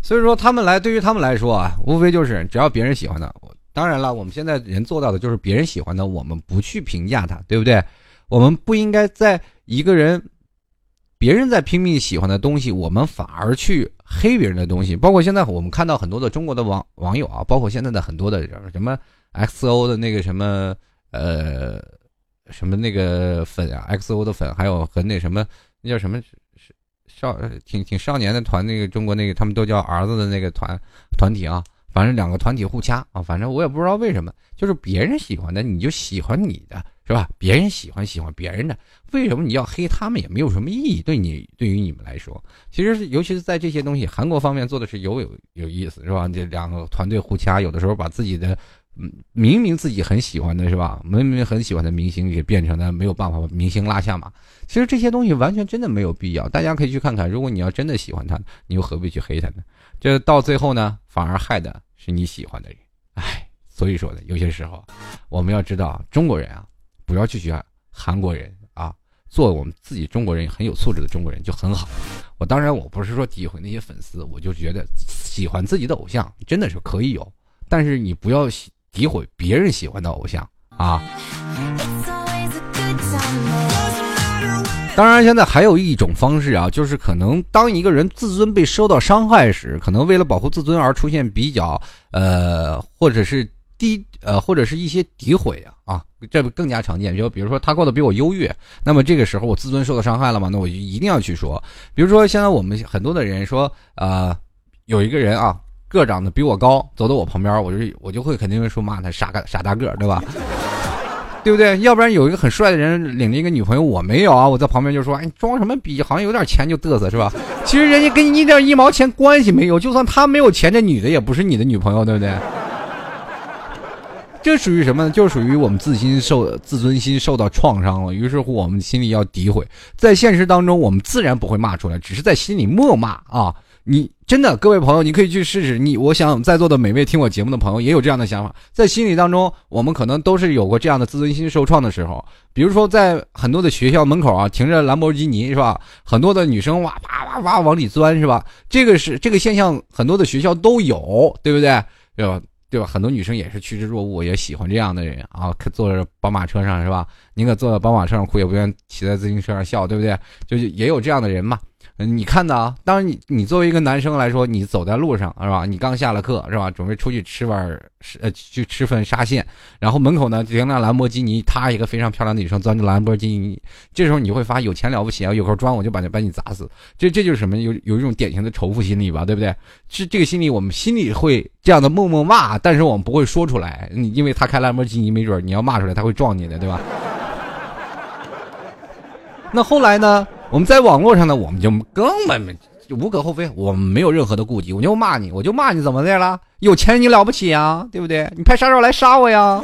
所以说，他们来对于他们来说啊，无非就是只要别人喜欢的。当然了，我们现在人做到的就是别人喜欢的，我们不去评价他，对不对？我们不应该在一个人别人在拼命喜欢的东西，我们反而去黑别人的东西。包括现在我们看到很多的中国的网网友啊，包括现在的很多的什么 XO 的那个什么呃什么那个粉啊，XO 的粉，还有和那什么那叫什么？少挺挺少年的团，那个中国那个他们都叫儿子的那个团团体啊，反正两个团体互掐啊，反正我也不知道为什么，就是别人喜欢的你就喜欢你的是吧？别人喜欢喜欢别人的，为什么你要黑他们也没有什么意义？对你对于你们来说，其实尤其是在这些东西，韩国方面做的是有有有意思是吧？这两个团队互掐，有的时候把自己的。嗯，明明自己很喜欢的是吧？明明很喜欢的明星，也变成了没有办法把明星拉下马。其实这些东西完全真的没有必要，大家可以去看看。如果你要真的喜欢他，你又何必去黑他呢？这到最后呢，反而害的是你喜欢的人。唉，所以说呢，有些时候我们要知道，中国人啊，不要去学韩国人啊，做我们自己中国人很有素质的中国人就很好。我当然我不是说诋毁那些粉丝，我就觉得喜欢自己的偶像真的是可以有，但是你不要喜。诋毁别人喜欢的偶像啊！当然，现在还有一种方式啊，就是可能当一个人自尊被受到伤害时，可能为了保护自尊而出现比较呃，或者是低呃，或者是一些诋毁啊啊，这更加常见。就比如说他过得比我优越，那么这个时候我自尊受到伤害了嘛，那我就一定要去说。比如说现在我们很多的人说呃，有一个人啊。个长得比我高，走到我旁边，我就我就会肯定会说骂他傻个傻大个，对吧？对不对？要不然有一个很帅的人领着一个女朋友，我没有啊，我在旁边就说，哎，装什么逼？好像有点钱就嘚瑟是吧？其实人家跟你一点一毛钱关系没有，就算他没有钱，这女的也不是你的女朋友，对不对？这属于什么呢？就属于我们自心受自尊心受到创伤了，于是乎我们心里要诋毁，在现实当中我们自然不会骂出来，只是在心里默骂啊。你真的，各位朋友，你可以去试试。你，我想在座的每位听我节目的朋友也有这样的想法，在心里当中，我们可能都是有过这样的自尊心受创的时候。比如说，在很多的学校门口啊，停着兰博基尼是吧？很多的女生哇哇哇哇往里钻是吧？这个是这个现象，很多的学校都有，对不对？对吧？对吧？很多女生也是趋之若鹜，也喜欢这样的人啊，坐着宝马车上是吧？宁可坐在宝马车上哭，也不愿骑在自行车上笑，对不对？就也有这样的人嘛。你看的啊，当然你你作为一个男生来说，你走在路上是吧？你刚下了课是吧？准备出去吃碗呃去吃份沙县，然后门口呢停辆兰博基尼，她一个非常漂亮的女生钻着兰博基尼，这时候你会发有钱了不起啊，有口砖我就把你把你砸死，这这就是什么？有有一种典型的仇富心理吧，对不对？是这个心理我们心里会这样的默默骂，但是我们不会说出来，因为他开兰博基尼，没准你要骂出来他会撞你的，对吧？那后来呢？我们在网络上呢，我们就根本就无可厚非，我们没有任何的顾忌，我就骂你，我就骂你怎么的了？有钱你了不起呀，对不对？你派杀手来杀我呀？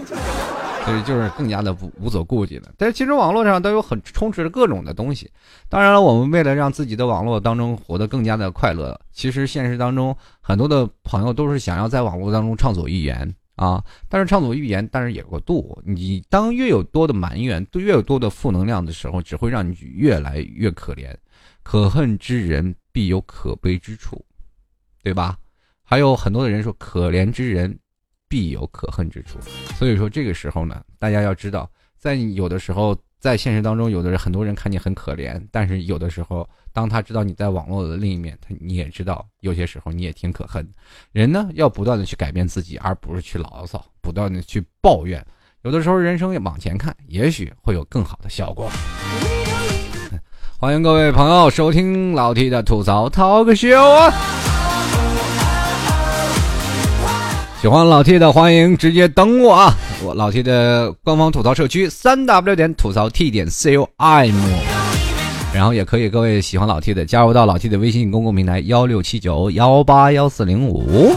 所以就是更加的无无所顾忌了。但是其实网络上都有很充斥着各种的东西。当然了，我们为了让自己的网络当中活得更加的快乐，其实现实当中很多的朋友都是想要在网络当中畅所欲言。啊！但是畅所欲言，但是也有个度。你当越有多的埋怨，越有多的负能量的时候，只会让你越来越可怜。可恨之人必有可悲之处，对吧？还有很多的人说，可怜之人必有可恨之处。所以说这个时候呢，大家要知道，在有的时候，在现实当中，有的人很多人看你很可怜，但是有的时候。当他知道你在网络的另一面，他你也知道，有些时候你也挺可恨。人呢，要不断的去改变自己，而不是去牢骚，不断的去抱怨。有的时候，人生往前看，也许会有更好的效果。欢迎各位朋友收听老 T 的吐槽 talk show 啊！喜欢老 T 的欢迎直接登我啊！我老 T 的官方吐槽社区三 w 点吐槽 T 点 com。然后也可以各位喜欢老 T 的加入到老 T 的微信公共平台幺六七九幺八幺四零五。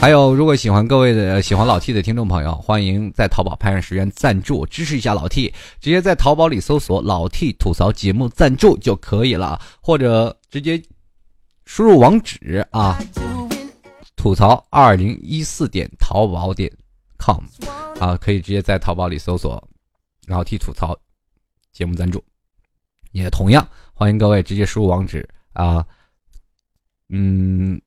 还有，如果喜欢各位的喜欢老 T 的听众朋友，欢迎在淘宝拍上十元赞助支持一下老 T，直接在淘宝里搜索“老 T 吐槽节目赞助”就可以了，或者直接输入网址啊，吐槽二零一四点淘宝点 com 啊，可以直接在淘宝里搜索“老 T 吐槽节目赞助”，也同样欢迎各位直接输入网址啊，嗯，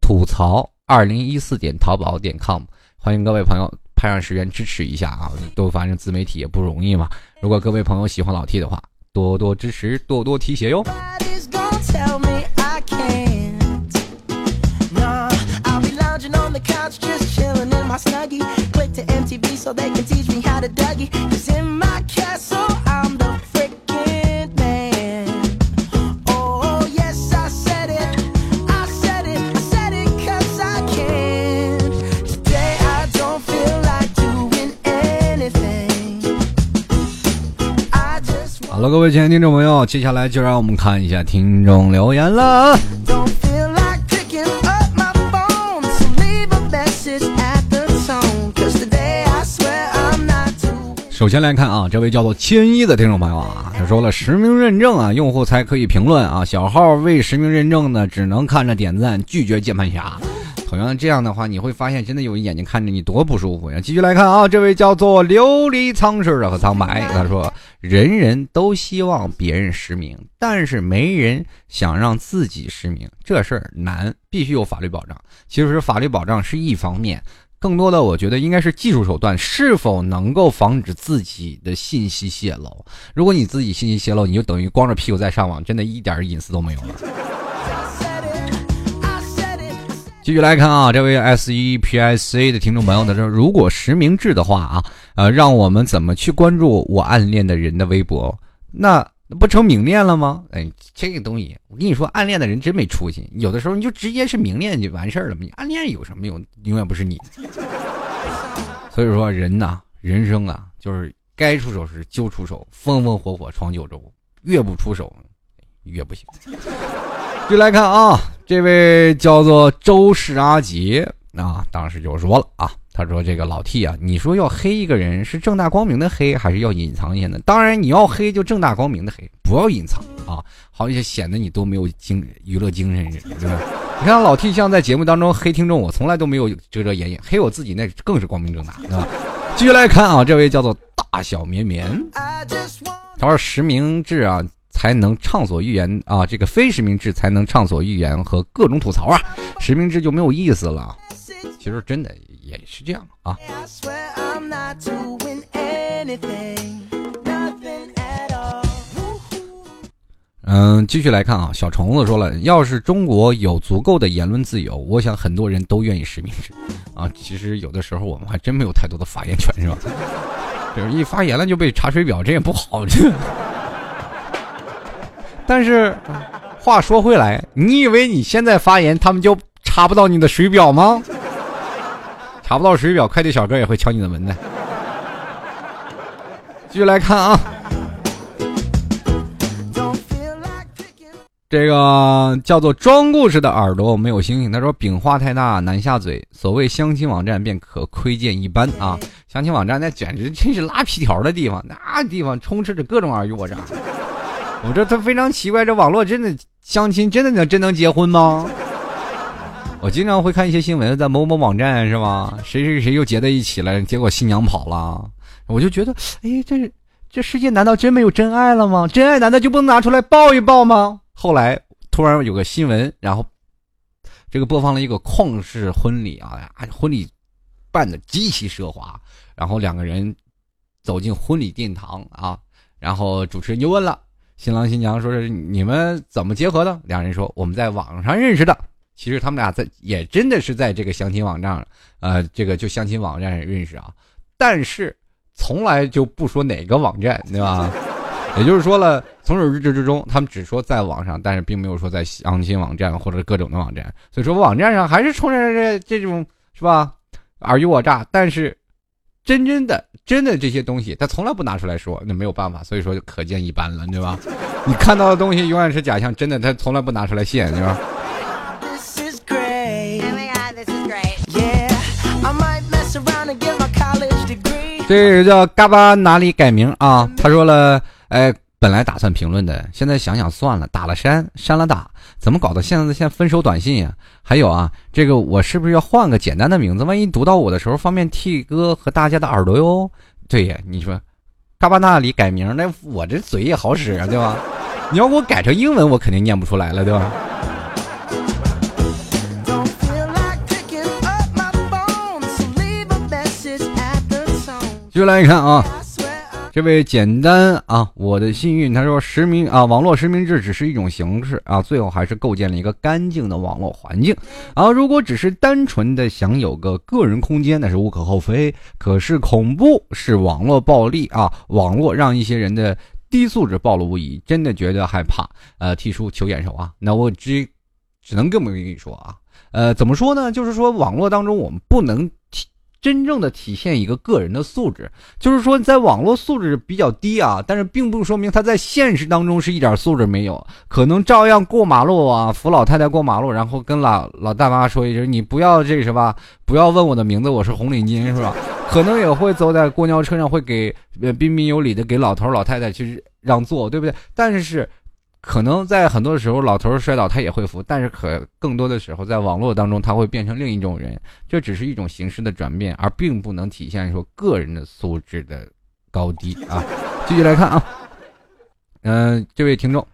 吐槽。二零一四点淘宝点 com，欢迎各位朋友拍上十元支持一下啊！都反正自媒体也不容易嘛。如果各位朋友喜欢老 T 的话，多多支持，多多提携哟。好了，各位亲爱的听众朋友，接下来就让我们看一下听众留言了。首先来看啊，这位叫做千一的听众朋友啊，他说了实名认证啊，用户才可以评论啊，小号未实名认证呢，只能看着点赞，拒绝键盘侠。同样这样的话，你会发现真的有眼睛看着你多不舒服呀。继续来看啊，这位叫做琉璃苍似的和苍白，他说：人人都希望别人实名，但是没人想让自己实名，这事儿难，必须有法律保障。其实法律保障是一方面，更多的我觉得应该是技术手段是否能够防止自己的信息泄露。如果你自己信息泄露，你就等于光着屁股在上网，真的一点隐私都没有了。继续来看啊，这位 S E P I C 的听众朋友他说：“如果实名制的话啊，呃，让我们怎么去关注我暗恋的人的微博？那不成明恋了吗？哎，这个东西，我跟你说，暗恋的人真没出息。有的时候你就直接是明恋就完事儿了。你暗恋有什么用？永远不是你。所以说，人呐，人生啊，就是该出手时就出手，风风火火闯九州，越不出手越不行。”就来看啊，这位叫做周氏阿杰啊，当时就说了啊，他说这个老 T 啊，你说要黑一个人是正大光明的黑，还是要隐藏一下呢？当然你要黑就正大光明的黑，不要隐藏啊，好像显得你都没有精娱乐精神似的，你看老 T 像在节目当中黑听众，我从来都没有遮遮掩掩，黑我自己那更是光明正大，对吧？继续来看啊，这位叫做大小绵绵，他说实名制啊。才能畅所欲言啊！这个非实名制才能畅所欲言和各种吐槽啊，实名制就没有意思了。其实真的也是这样啊。嗯，继续来看啊，小虫子说了，要是中国有足够的言论自由，我想很多人都愿意实名制啊。其实有的时候我们还真没有太多的发言权，是吧？就是一发言了就被查水表，这也不好。但是，话说回来，你以为你现在发言，他们就查不到你的水表吗？查不到水表，快递小哥也会敲你的门的。继续来看啊，这个叫做装故事的耳朵没有星星。他说：“饼画太大难下嘴，所谓相亲网站便可窥见一斑啊！相亲网站那简直真是拉皮条的地方，那地方充斥着各种尔虞我诈。”我这他非常奇怪，这网络真的相亲真的能真能结婚吗？我经常会看一些新闻，在某某网站是吧？谁谁谁又结在一起了，结果新娘跑了，我就觉得，哎，这这世界难道真没有真爱了吗？真爱难道就不能拿出来抱一抱吗？后来突然有个新闻，然后这个播放了一个旷世婚礼啊，婚礼办的极其奢华，然后两个人走进婚礼殿堂啊，然后主持人就问了。新郎新娘说是你们怎么结合的？两人说我们在网上认识的。其实他们俩在也真的是在这个相亲网站，呃，这个就相亲网站上认识啊。但是从来就不说哪个网站，对吧？也就是说了，从始至至终，他们只说在网上，但是并没有说在相亲网站或者各种的网站。所以说网站上还是充斥着这种是吧？尔虞我诈。但是真真的真的这些东西他从来不拿出来说，那没有办法，所以说就可见一斑了，对吧？你看到的东西永远是假象，真的他从来不拿出来现，对吧？这个叫嘎巴哪里改名啊？他说了，哎，本来打算评论的，现在想想算了，打了删，删了打，怎么搞的？现在现在分手短信呀？还有啊，这个我是不是要换个简单的名字？万一读到我的时候方便替哥和大家的耳朵哟？对呀，你说，嘎巴那里改名，那我这嘴也好使啊，对吧？你要给我改成英文，我肯定念不出来了，对吧？继续来看啊，这位简单啊，我的幸运，他说实名啊，网络实名制只是一种形式啊，最后还是构建了一个干净的网络环境啊。如果只是单纯的想有个个人空间，那是无可厚非。可是恐怖是网络暴力啊，网络让一些人的低素质暴露无遗，真的觉得害怕。呃，提出求眼熟啊，那我只只能这么跟你说啊，呃，怎么说呢？就是说网络当中我们不能提。真正的体现一个个人的素质，就是说，在网络素质比较低啊，但是并不说明他在现实当中是一点素质没有，可能照样过马路啊，扶老太太过马路，然后跟老老大妈说一句：“你不要这什么？不要问我的名字，我是红领巾，是吧？”可能也会走在公交车上，会给彬彬有礼的给老头老太太去让座，对不对？但是。可能在很多的时候，老头摔倒他也会扶，但是可更多的时候，在网络当中他会变成另一种人，这只是一种形式的转变，而并不能体现说个人的素质的高低啊。继续来看啊，嗯，这位听众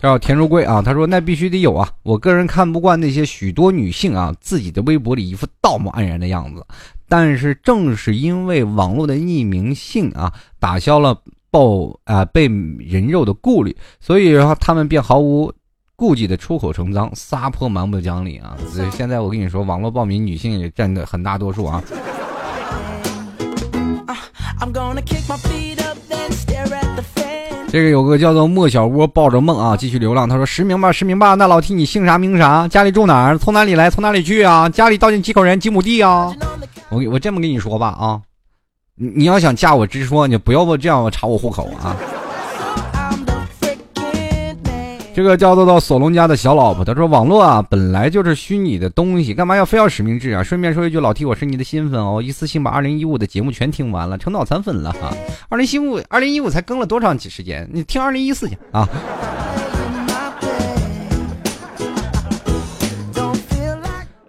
叫田如贵啊，他说那必须得有啊，我个人看不惯那些许多女性啊自己的微博里一副道貌岸然的样子，但是正是因为网络的匿名性啊，打消了。暴啊，被人肉的顾虑，所以然后他们便毫无顾忌的出口成脏，撒泼蛮不讲理啊！所以现在我跟你说，网络暴民女性也占的很大多数啊。这个有个叫做莫小窝抱着梦啊，继续流浪。他说实名吧，实名吧。那老 T 你姓啥名啥？家里住哪儿？从哪里来？从哪里去啊？家里到底几口人？几亩地啊？我我这么跟你说吧啊。你你要想嫁我直说，你不要这样查我户口啊！这个叫做到索隆家的小老婆，他说网络啊本来就是虚拟的东西，干嘛要非要实名制啊？顺便说一句，老 T 我是你的新粉哦，一次性把二零一五的节目全听完了，成脑残粉了哈！二零一五二零一五才更了多长时间？你听二零一四去啊！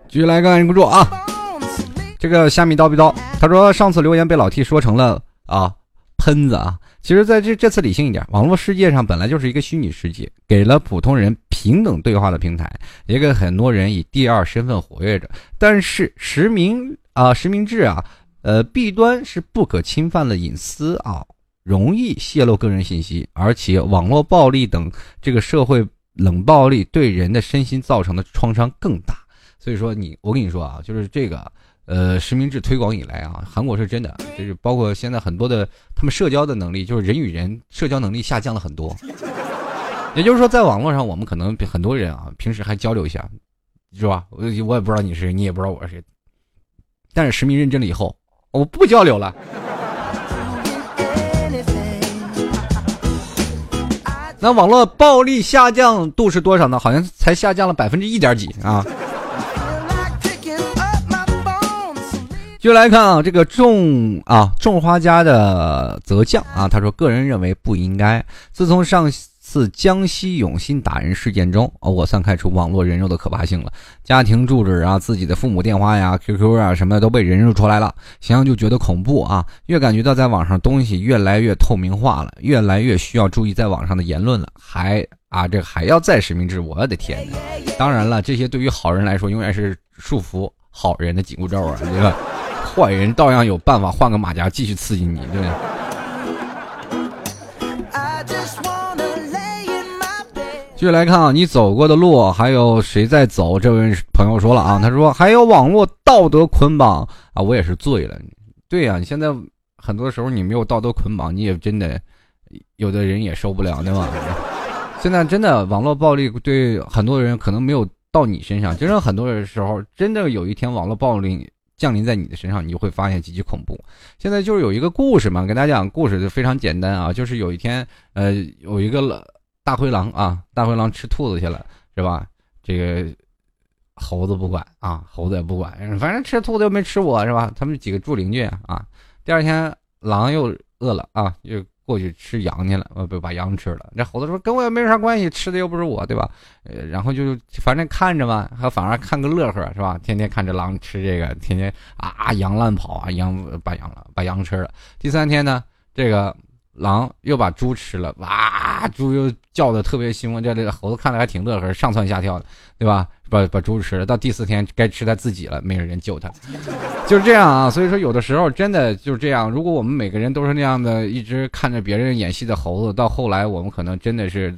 继续来个关注啊！这个虾米叨逼叨，他说上次留言被老 T 说成了啊喷子啊。其实在这这次理性一点，网络世界上本来就是一个虚拟世界，给了普通人平等对话的平台，也给很多人以第二身份活跃着。但是实名啊实名制啊，呃弊端是不可侵犯的隐私啊，容易泄露个人信息，而且网络暴力等这个社会冷暴力对人的身心造成的创伤更大。所以说你我跟你说啊，就是这个。呃，实名制推广以来啊，韩国是真的，就是包括现在很多的他们社交的能力，就是人与人社交能力下降了很多。也就是说，在网络上，我们可能很多人啊，平时还交流一下，是吧？我我也不知道你是谁，你也不知道我是谁。但是实名认证了以后，我不交流了。那网络暴力下降度是多少呢？好像才下降了百分之一点几啊。就来看啊，这个种啊种花家的泽将啊，他说个人认为不应该。自从上次江西永新打人事件中，我算看出网络人肉的可怕性了。家庭住址啊，自己的父母电话呀、QQ 啊什么的都被人肉出来了，想想就觉得恐怖啊。越感觉到在网上东西越来越透明化了，越来越需要注意在网上的言论了，还啊这还要再实名制，我的天哪！当然了，这些对于好人来说永远是束缚好人的紧箍咒啊，对吧。坏人照样有办法换个马甲继续刺激你，对不对？继续来看啊，你走过的路还有谁在走？这位朋友说了啊，他说还有网络道德捆绑啊，我也是醉了。对呀，你现在很多时候你没有道德捆绑，你也真的有的人也受不了，对吧？现在真的网络暴力对很多人可能没有到你身上，真正很多的时候真的有一天网络暴力。降临在你的身上，你就会发现极其恐怖。现在就是有一个故事嘛，给大家讲故事就非常简单啊，就是有一天，呃，有一个大灰狼啊，大灰狼吃兔子去了，是吧？这个猴子不管啊，猴子也不管，反正吃兔子又没吃我是吧？他们几个住邻居啊。第二天狼又饿了啊，又。过去吃羊去了，呃，不把羊吃了。那猴子说：“跟我也没啥关系，吃的又不是我，对吧？”呃，然后就反正看着嘛，还反而看个乐呵，是吧？天天看着狼吃这个，天天啊，羊乱跑啊，羊把羊了，把羊吃了。第三天呢，这个狼又把猪吃了，哇，猪又叫的特别凶，这这猴子看着还挺乐呵，上蹿下跳的，对吧？把把猪吃了，到第四天该吃他自己了，没有人救他，就是这样啊。所以说，有的时候真的就是这样。如果我们每个人都是那样的，一直看着别人演戏的猴子，到后来我们可能真的是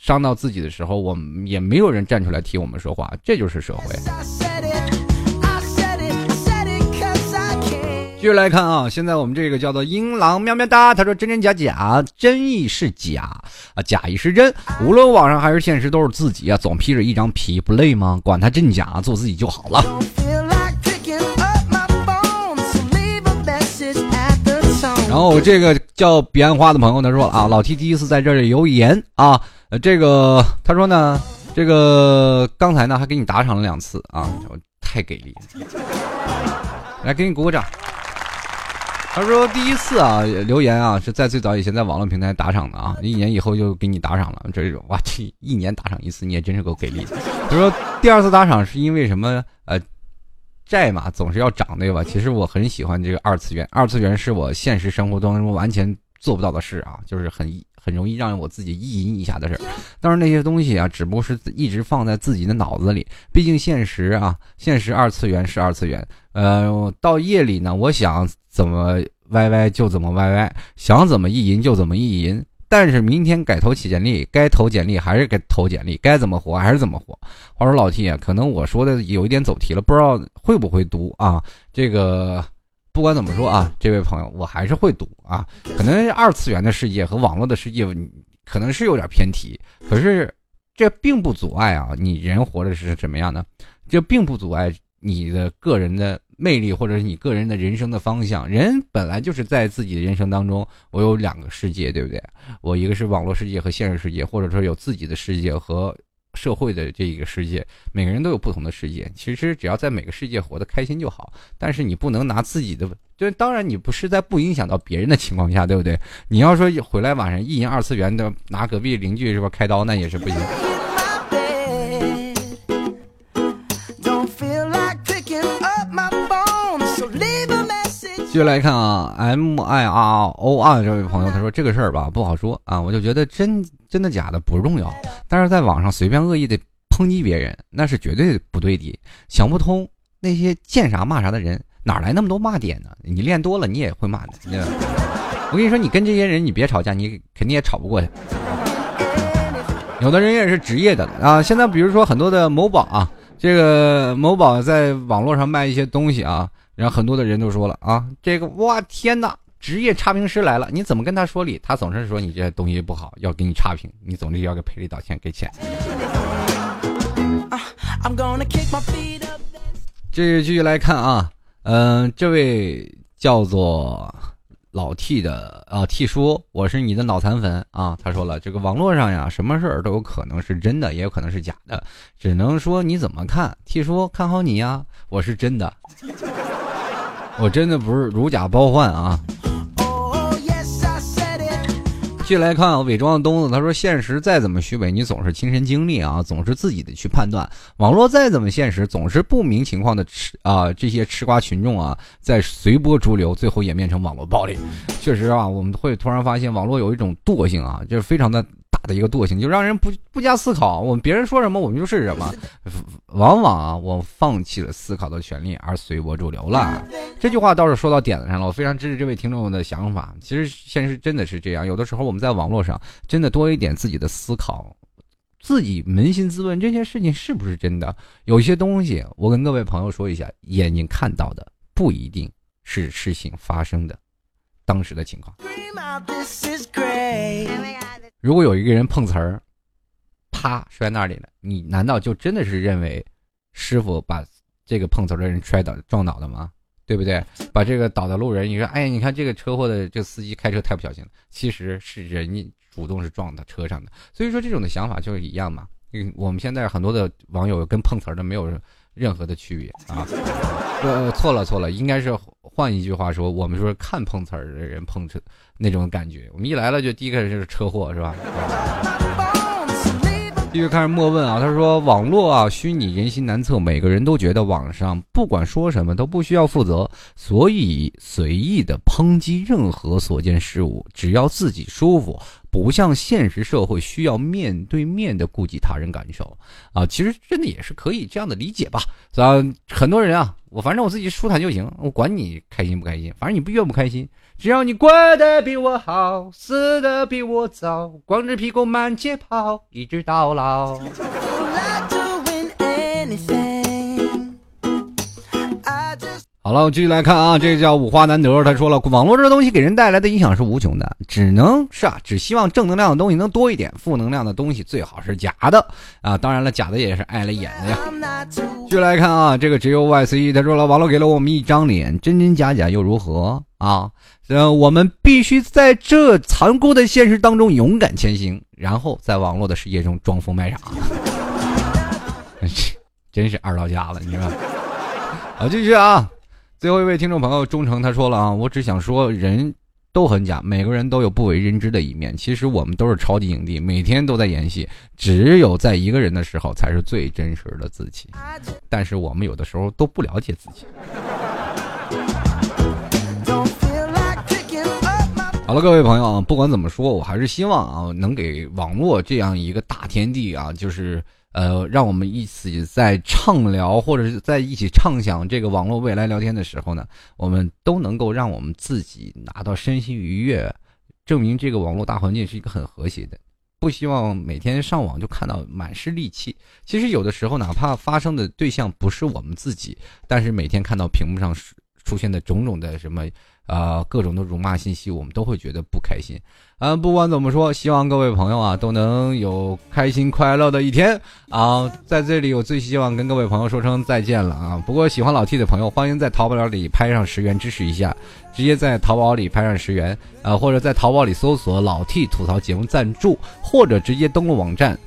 伤到自己的时候，我们也没有人站出来替我们说话。这就是社会。继续来看啊，现在我们这个叫做阴狼喵喵哒，他说真真假假，真亦是假啊，假亦是真，无论网上还是现实都是自己啊，总披着一张皮，不累吗？管他真假，做自己就好了。然后这个叫彼岸花的朋友他说啊，老 T 第一次在这里留言啊，这个他说呢，这个刚才呢还给你打赏了两次啊，太给力了，来给你鼓个掌。他说：“第一次啊，留言啊，是在最早以前在网络平台打赏的啊，一年以后就给你打赏了。这种哇，这一年打赏一次，你也真是够给力。”他说：“第二次打赏是因为什么？呃，债嘛，总是要涨，对吧？其实我很喜欢这个二次元，二次元是我现实生活当中完全做不到的事啊，就是很很容易让我自己意淫一下的事。但是那些东西啊，只不过是一直放在自己的脑子里。毕竟现实啊，现实二次元是二次元。呃，到夜里呢，我想。”怎么歪歪就怎么歪歪，想怎么意淫就怎么意淫。但是明天改投简历，该投简历还是该投简历，该怎么活还是怎么活。话说老 T 啊，可能我说的有一点走题了，不知道会不会读啊？这个不管怎么说啊，这位朋友，我还是会读啊。可能二次元的世界和网络的世界可能是有点偏题，可是这并不阻碍啊，你人活的是什么样的？这并不阻碍你的个人的。魅力，或者是你个人的人生的方向。人本来就是在自己的人生当中，我有两个世界，对不对？我一个是网络世界和现实世界，或者说有自己的世界和社会的这一个世界。每个人都有不同的世界。其实只要在每个世界活得开心就好。但是你不能拿自己的，就当然你不是在不影响到别人的情况下，对不对？你要说回来晚上意淫二次元的，拿隔壁邻居是吧开刀，那也是不行。继续来看啊，M I R O R 这位朋友，他说这个事儿吧不好说啊，我就觉得真真的假的不重要，但是在网上随便恶意的抨击别人，那是绝对不对的。想不通那些见啥骂啥的人哪来那么多骂点呢？你练多了你也会骂的。我跟你说，你跟这些人你别吵架，你肯定也吵不过他。有的人也是职业的啊，现在比如说很多的某宝啊，这个某宝在网络上卖一些东西啊。然后很多的人都说了啊，这个哇天哪，职业差评师来了，你怎么跟他说理？他总是说你这东西不好，要给你差评，你总是要给赔礼道歉，给钱。这继续来看啊，嗯，这位叫做老 T 的啊 T 叔，我是你的脑残粉啊。他说了，这个网络上呀，什么事儿都有可能是真的，也有可能是假的，只能说你怎么看。T 叔看好你呀，我是真的。我真的不是如假包换啊！继续来看啊，伪装的东子，他说：“现实再怎么虚伪，你总是亲身经历啊，总是自己的去判断。网络再怎么现实，总是不明情况的吃啊，这些吃瓜群众啊，在随波逐流，最后演变成网络暴力。确实啊，我们会突然发现，网络有一种惰性啊，就是非常的。”的一个惰性，就让人不不加思考。我们别人说什么，我们就是什么。往往啊，我放弃了思考的权利，而随波逐流了。这句话倒是说到点子上了，我非常支持这位听众的想法。其实现实真的是这样，有的时候我们在网络上真的多一点自己的思考，自己扪心自问，这件事情是不是真的？有些东西，我跟各位朋友说一下，眼睛看到的不一定是事情发生的当时的情况。如果有一个人碰瓷儿，啪摔那里了，你难道就真的是认为师傅把这个碰瓷儿的人摔倒撞倒的吗？对不对？把这个倒的路人，你说，哎，你看这个车祸的这司机开车太不小心了，其实是人主动是撞到车上的。所以说这种的想法就是一样嘛。我们现在很多的网友跟碰瓷儿的没有任何的区别啊。呃，错了错了，应该是换一句话说，我们说看碰瓷儿的人碰车那种感觉。我们一来了就第一个就是车祸，是吧？继续看莫问啊，他说网络啊虚拟人心难测，每个人都觉得网上不管说什么都不需要负责，所以随意的抨击任何所见事物，只要自己舒服，不像现实社会需要面对面的顾及他人感受啊。其实真的也是可以这样的理解吧？啊，很多人啊，我反正我自己舒坦就行，我管你开心不开心，反正你不愿不开心。只要你过得比我好，死的比我早，光着屁股满街跑，一直到老。好了，我继续来看啊，这叫五花难得，他说了，网络这东西给人带来的影响是无穷的，只能是啊，只希望正能量的东西能多一点，负能量的东西最好是假的啊。当然了，假的也是碍了眼的呀。继续来看啊，这个只有 YC，他说了，网络给了我们一张脸，真真假假又如何啊？呃，我们必须在这残酷的现实当中勇敢前行，然后在网络的世界中装疯卖傻。真是二到家了，你知道吗？好，继续啊。最后一位听众朋友忠诚他说了啊，我只想说人都很假，每个人都有不为人知的一面。其实我们都是超级影帝，每天都在演戏，只有在一个人的时候才是最真实的自己。但是我们有的时候都不了解自己。好了，各位朋友啊，不管怎么说，我还是希望啊，能给网络这样一个大天地啊，就是。呃，让我们一起在畅聊，或者是在一起畅想这个网络未来聊天的时候呢，我们都能够让我们自己拿到身心愉悦，证明这个网络大环境是一个很和谐的。不希望每天上网就看到满是戾气。其实有的时候，哪怕发生的对象不是我们自己，但是每天看到屏幕上出现的种种的什么。啊，各种的辱骂信息，我们都会觉得不开心。啊，不管怎么说，希望各位朋友啊都能有开心快乐的一天啊！在这里，我最希望跟各位朋友说声再见了啊！不过喜欢老 T 的朋友，欢迎在淘宝里拍上十元支持一下，直接在淘宝里拍上十元啊，或者在淘宝里搜索“老 T 吐槽节目赞助”，或者直接登录网站，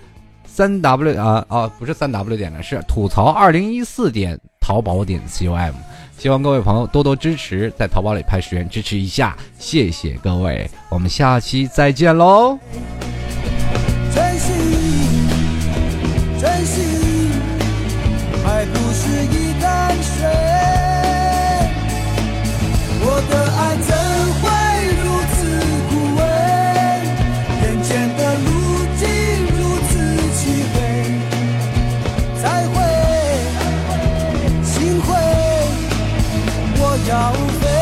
三 W 啊啊，不是三 W 点的是吐槽二零一四点淘宝点 com。希望各位朋友多多支持，在淘宝里拍十元支持一下，谢谢各位，我们下期再见喽。真心，真心，要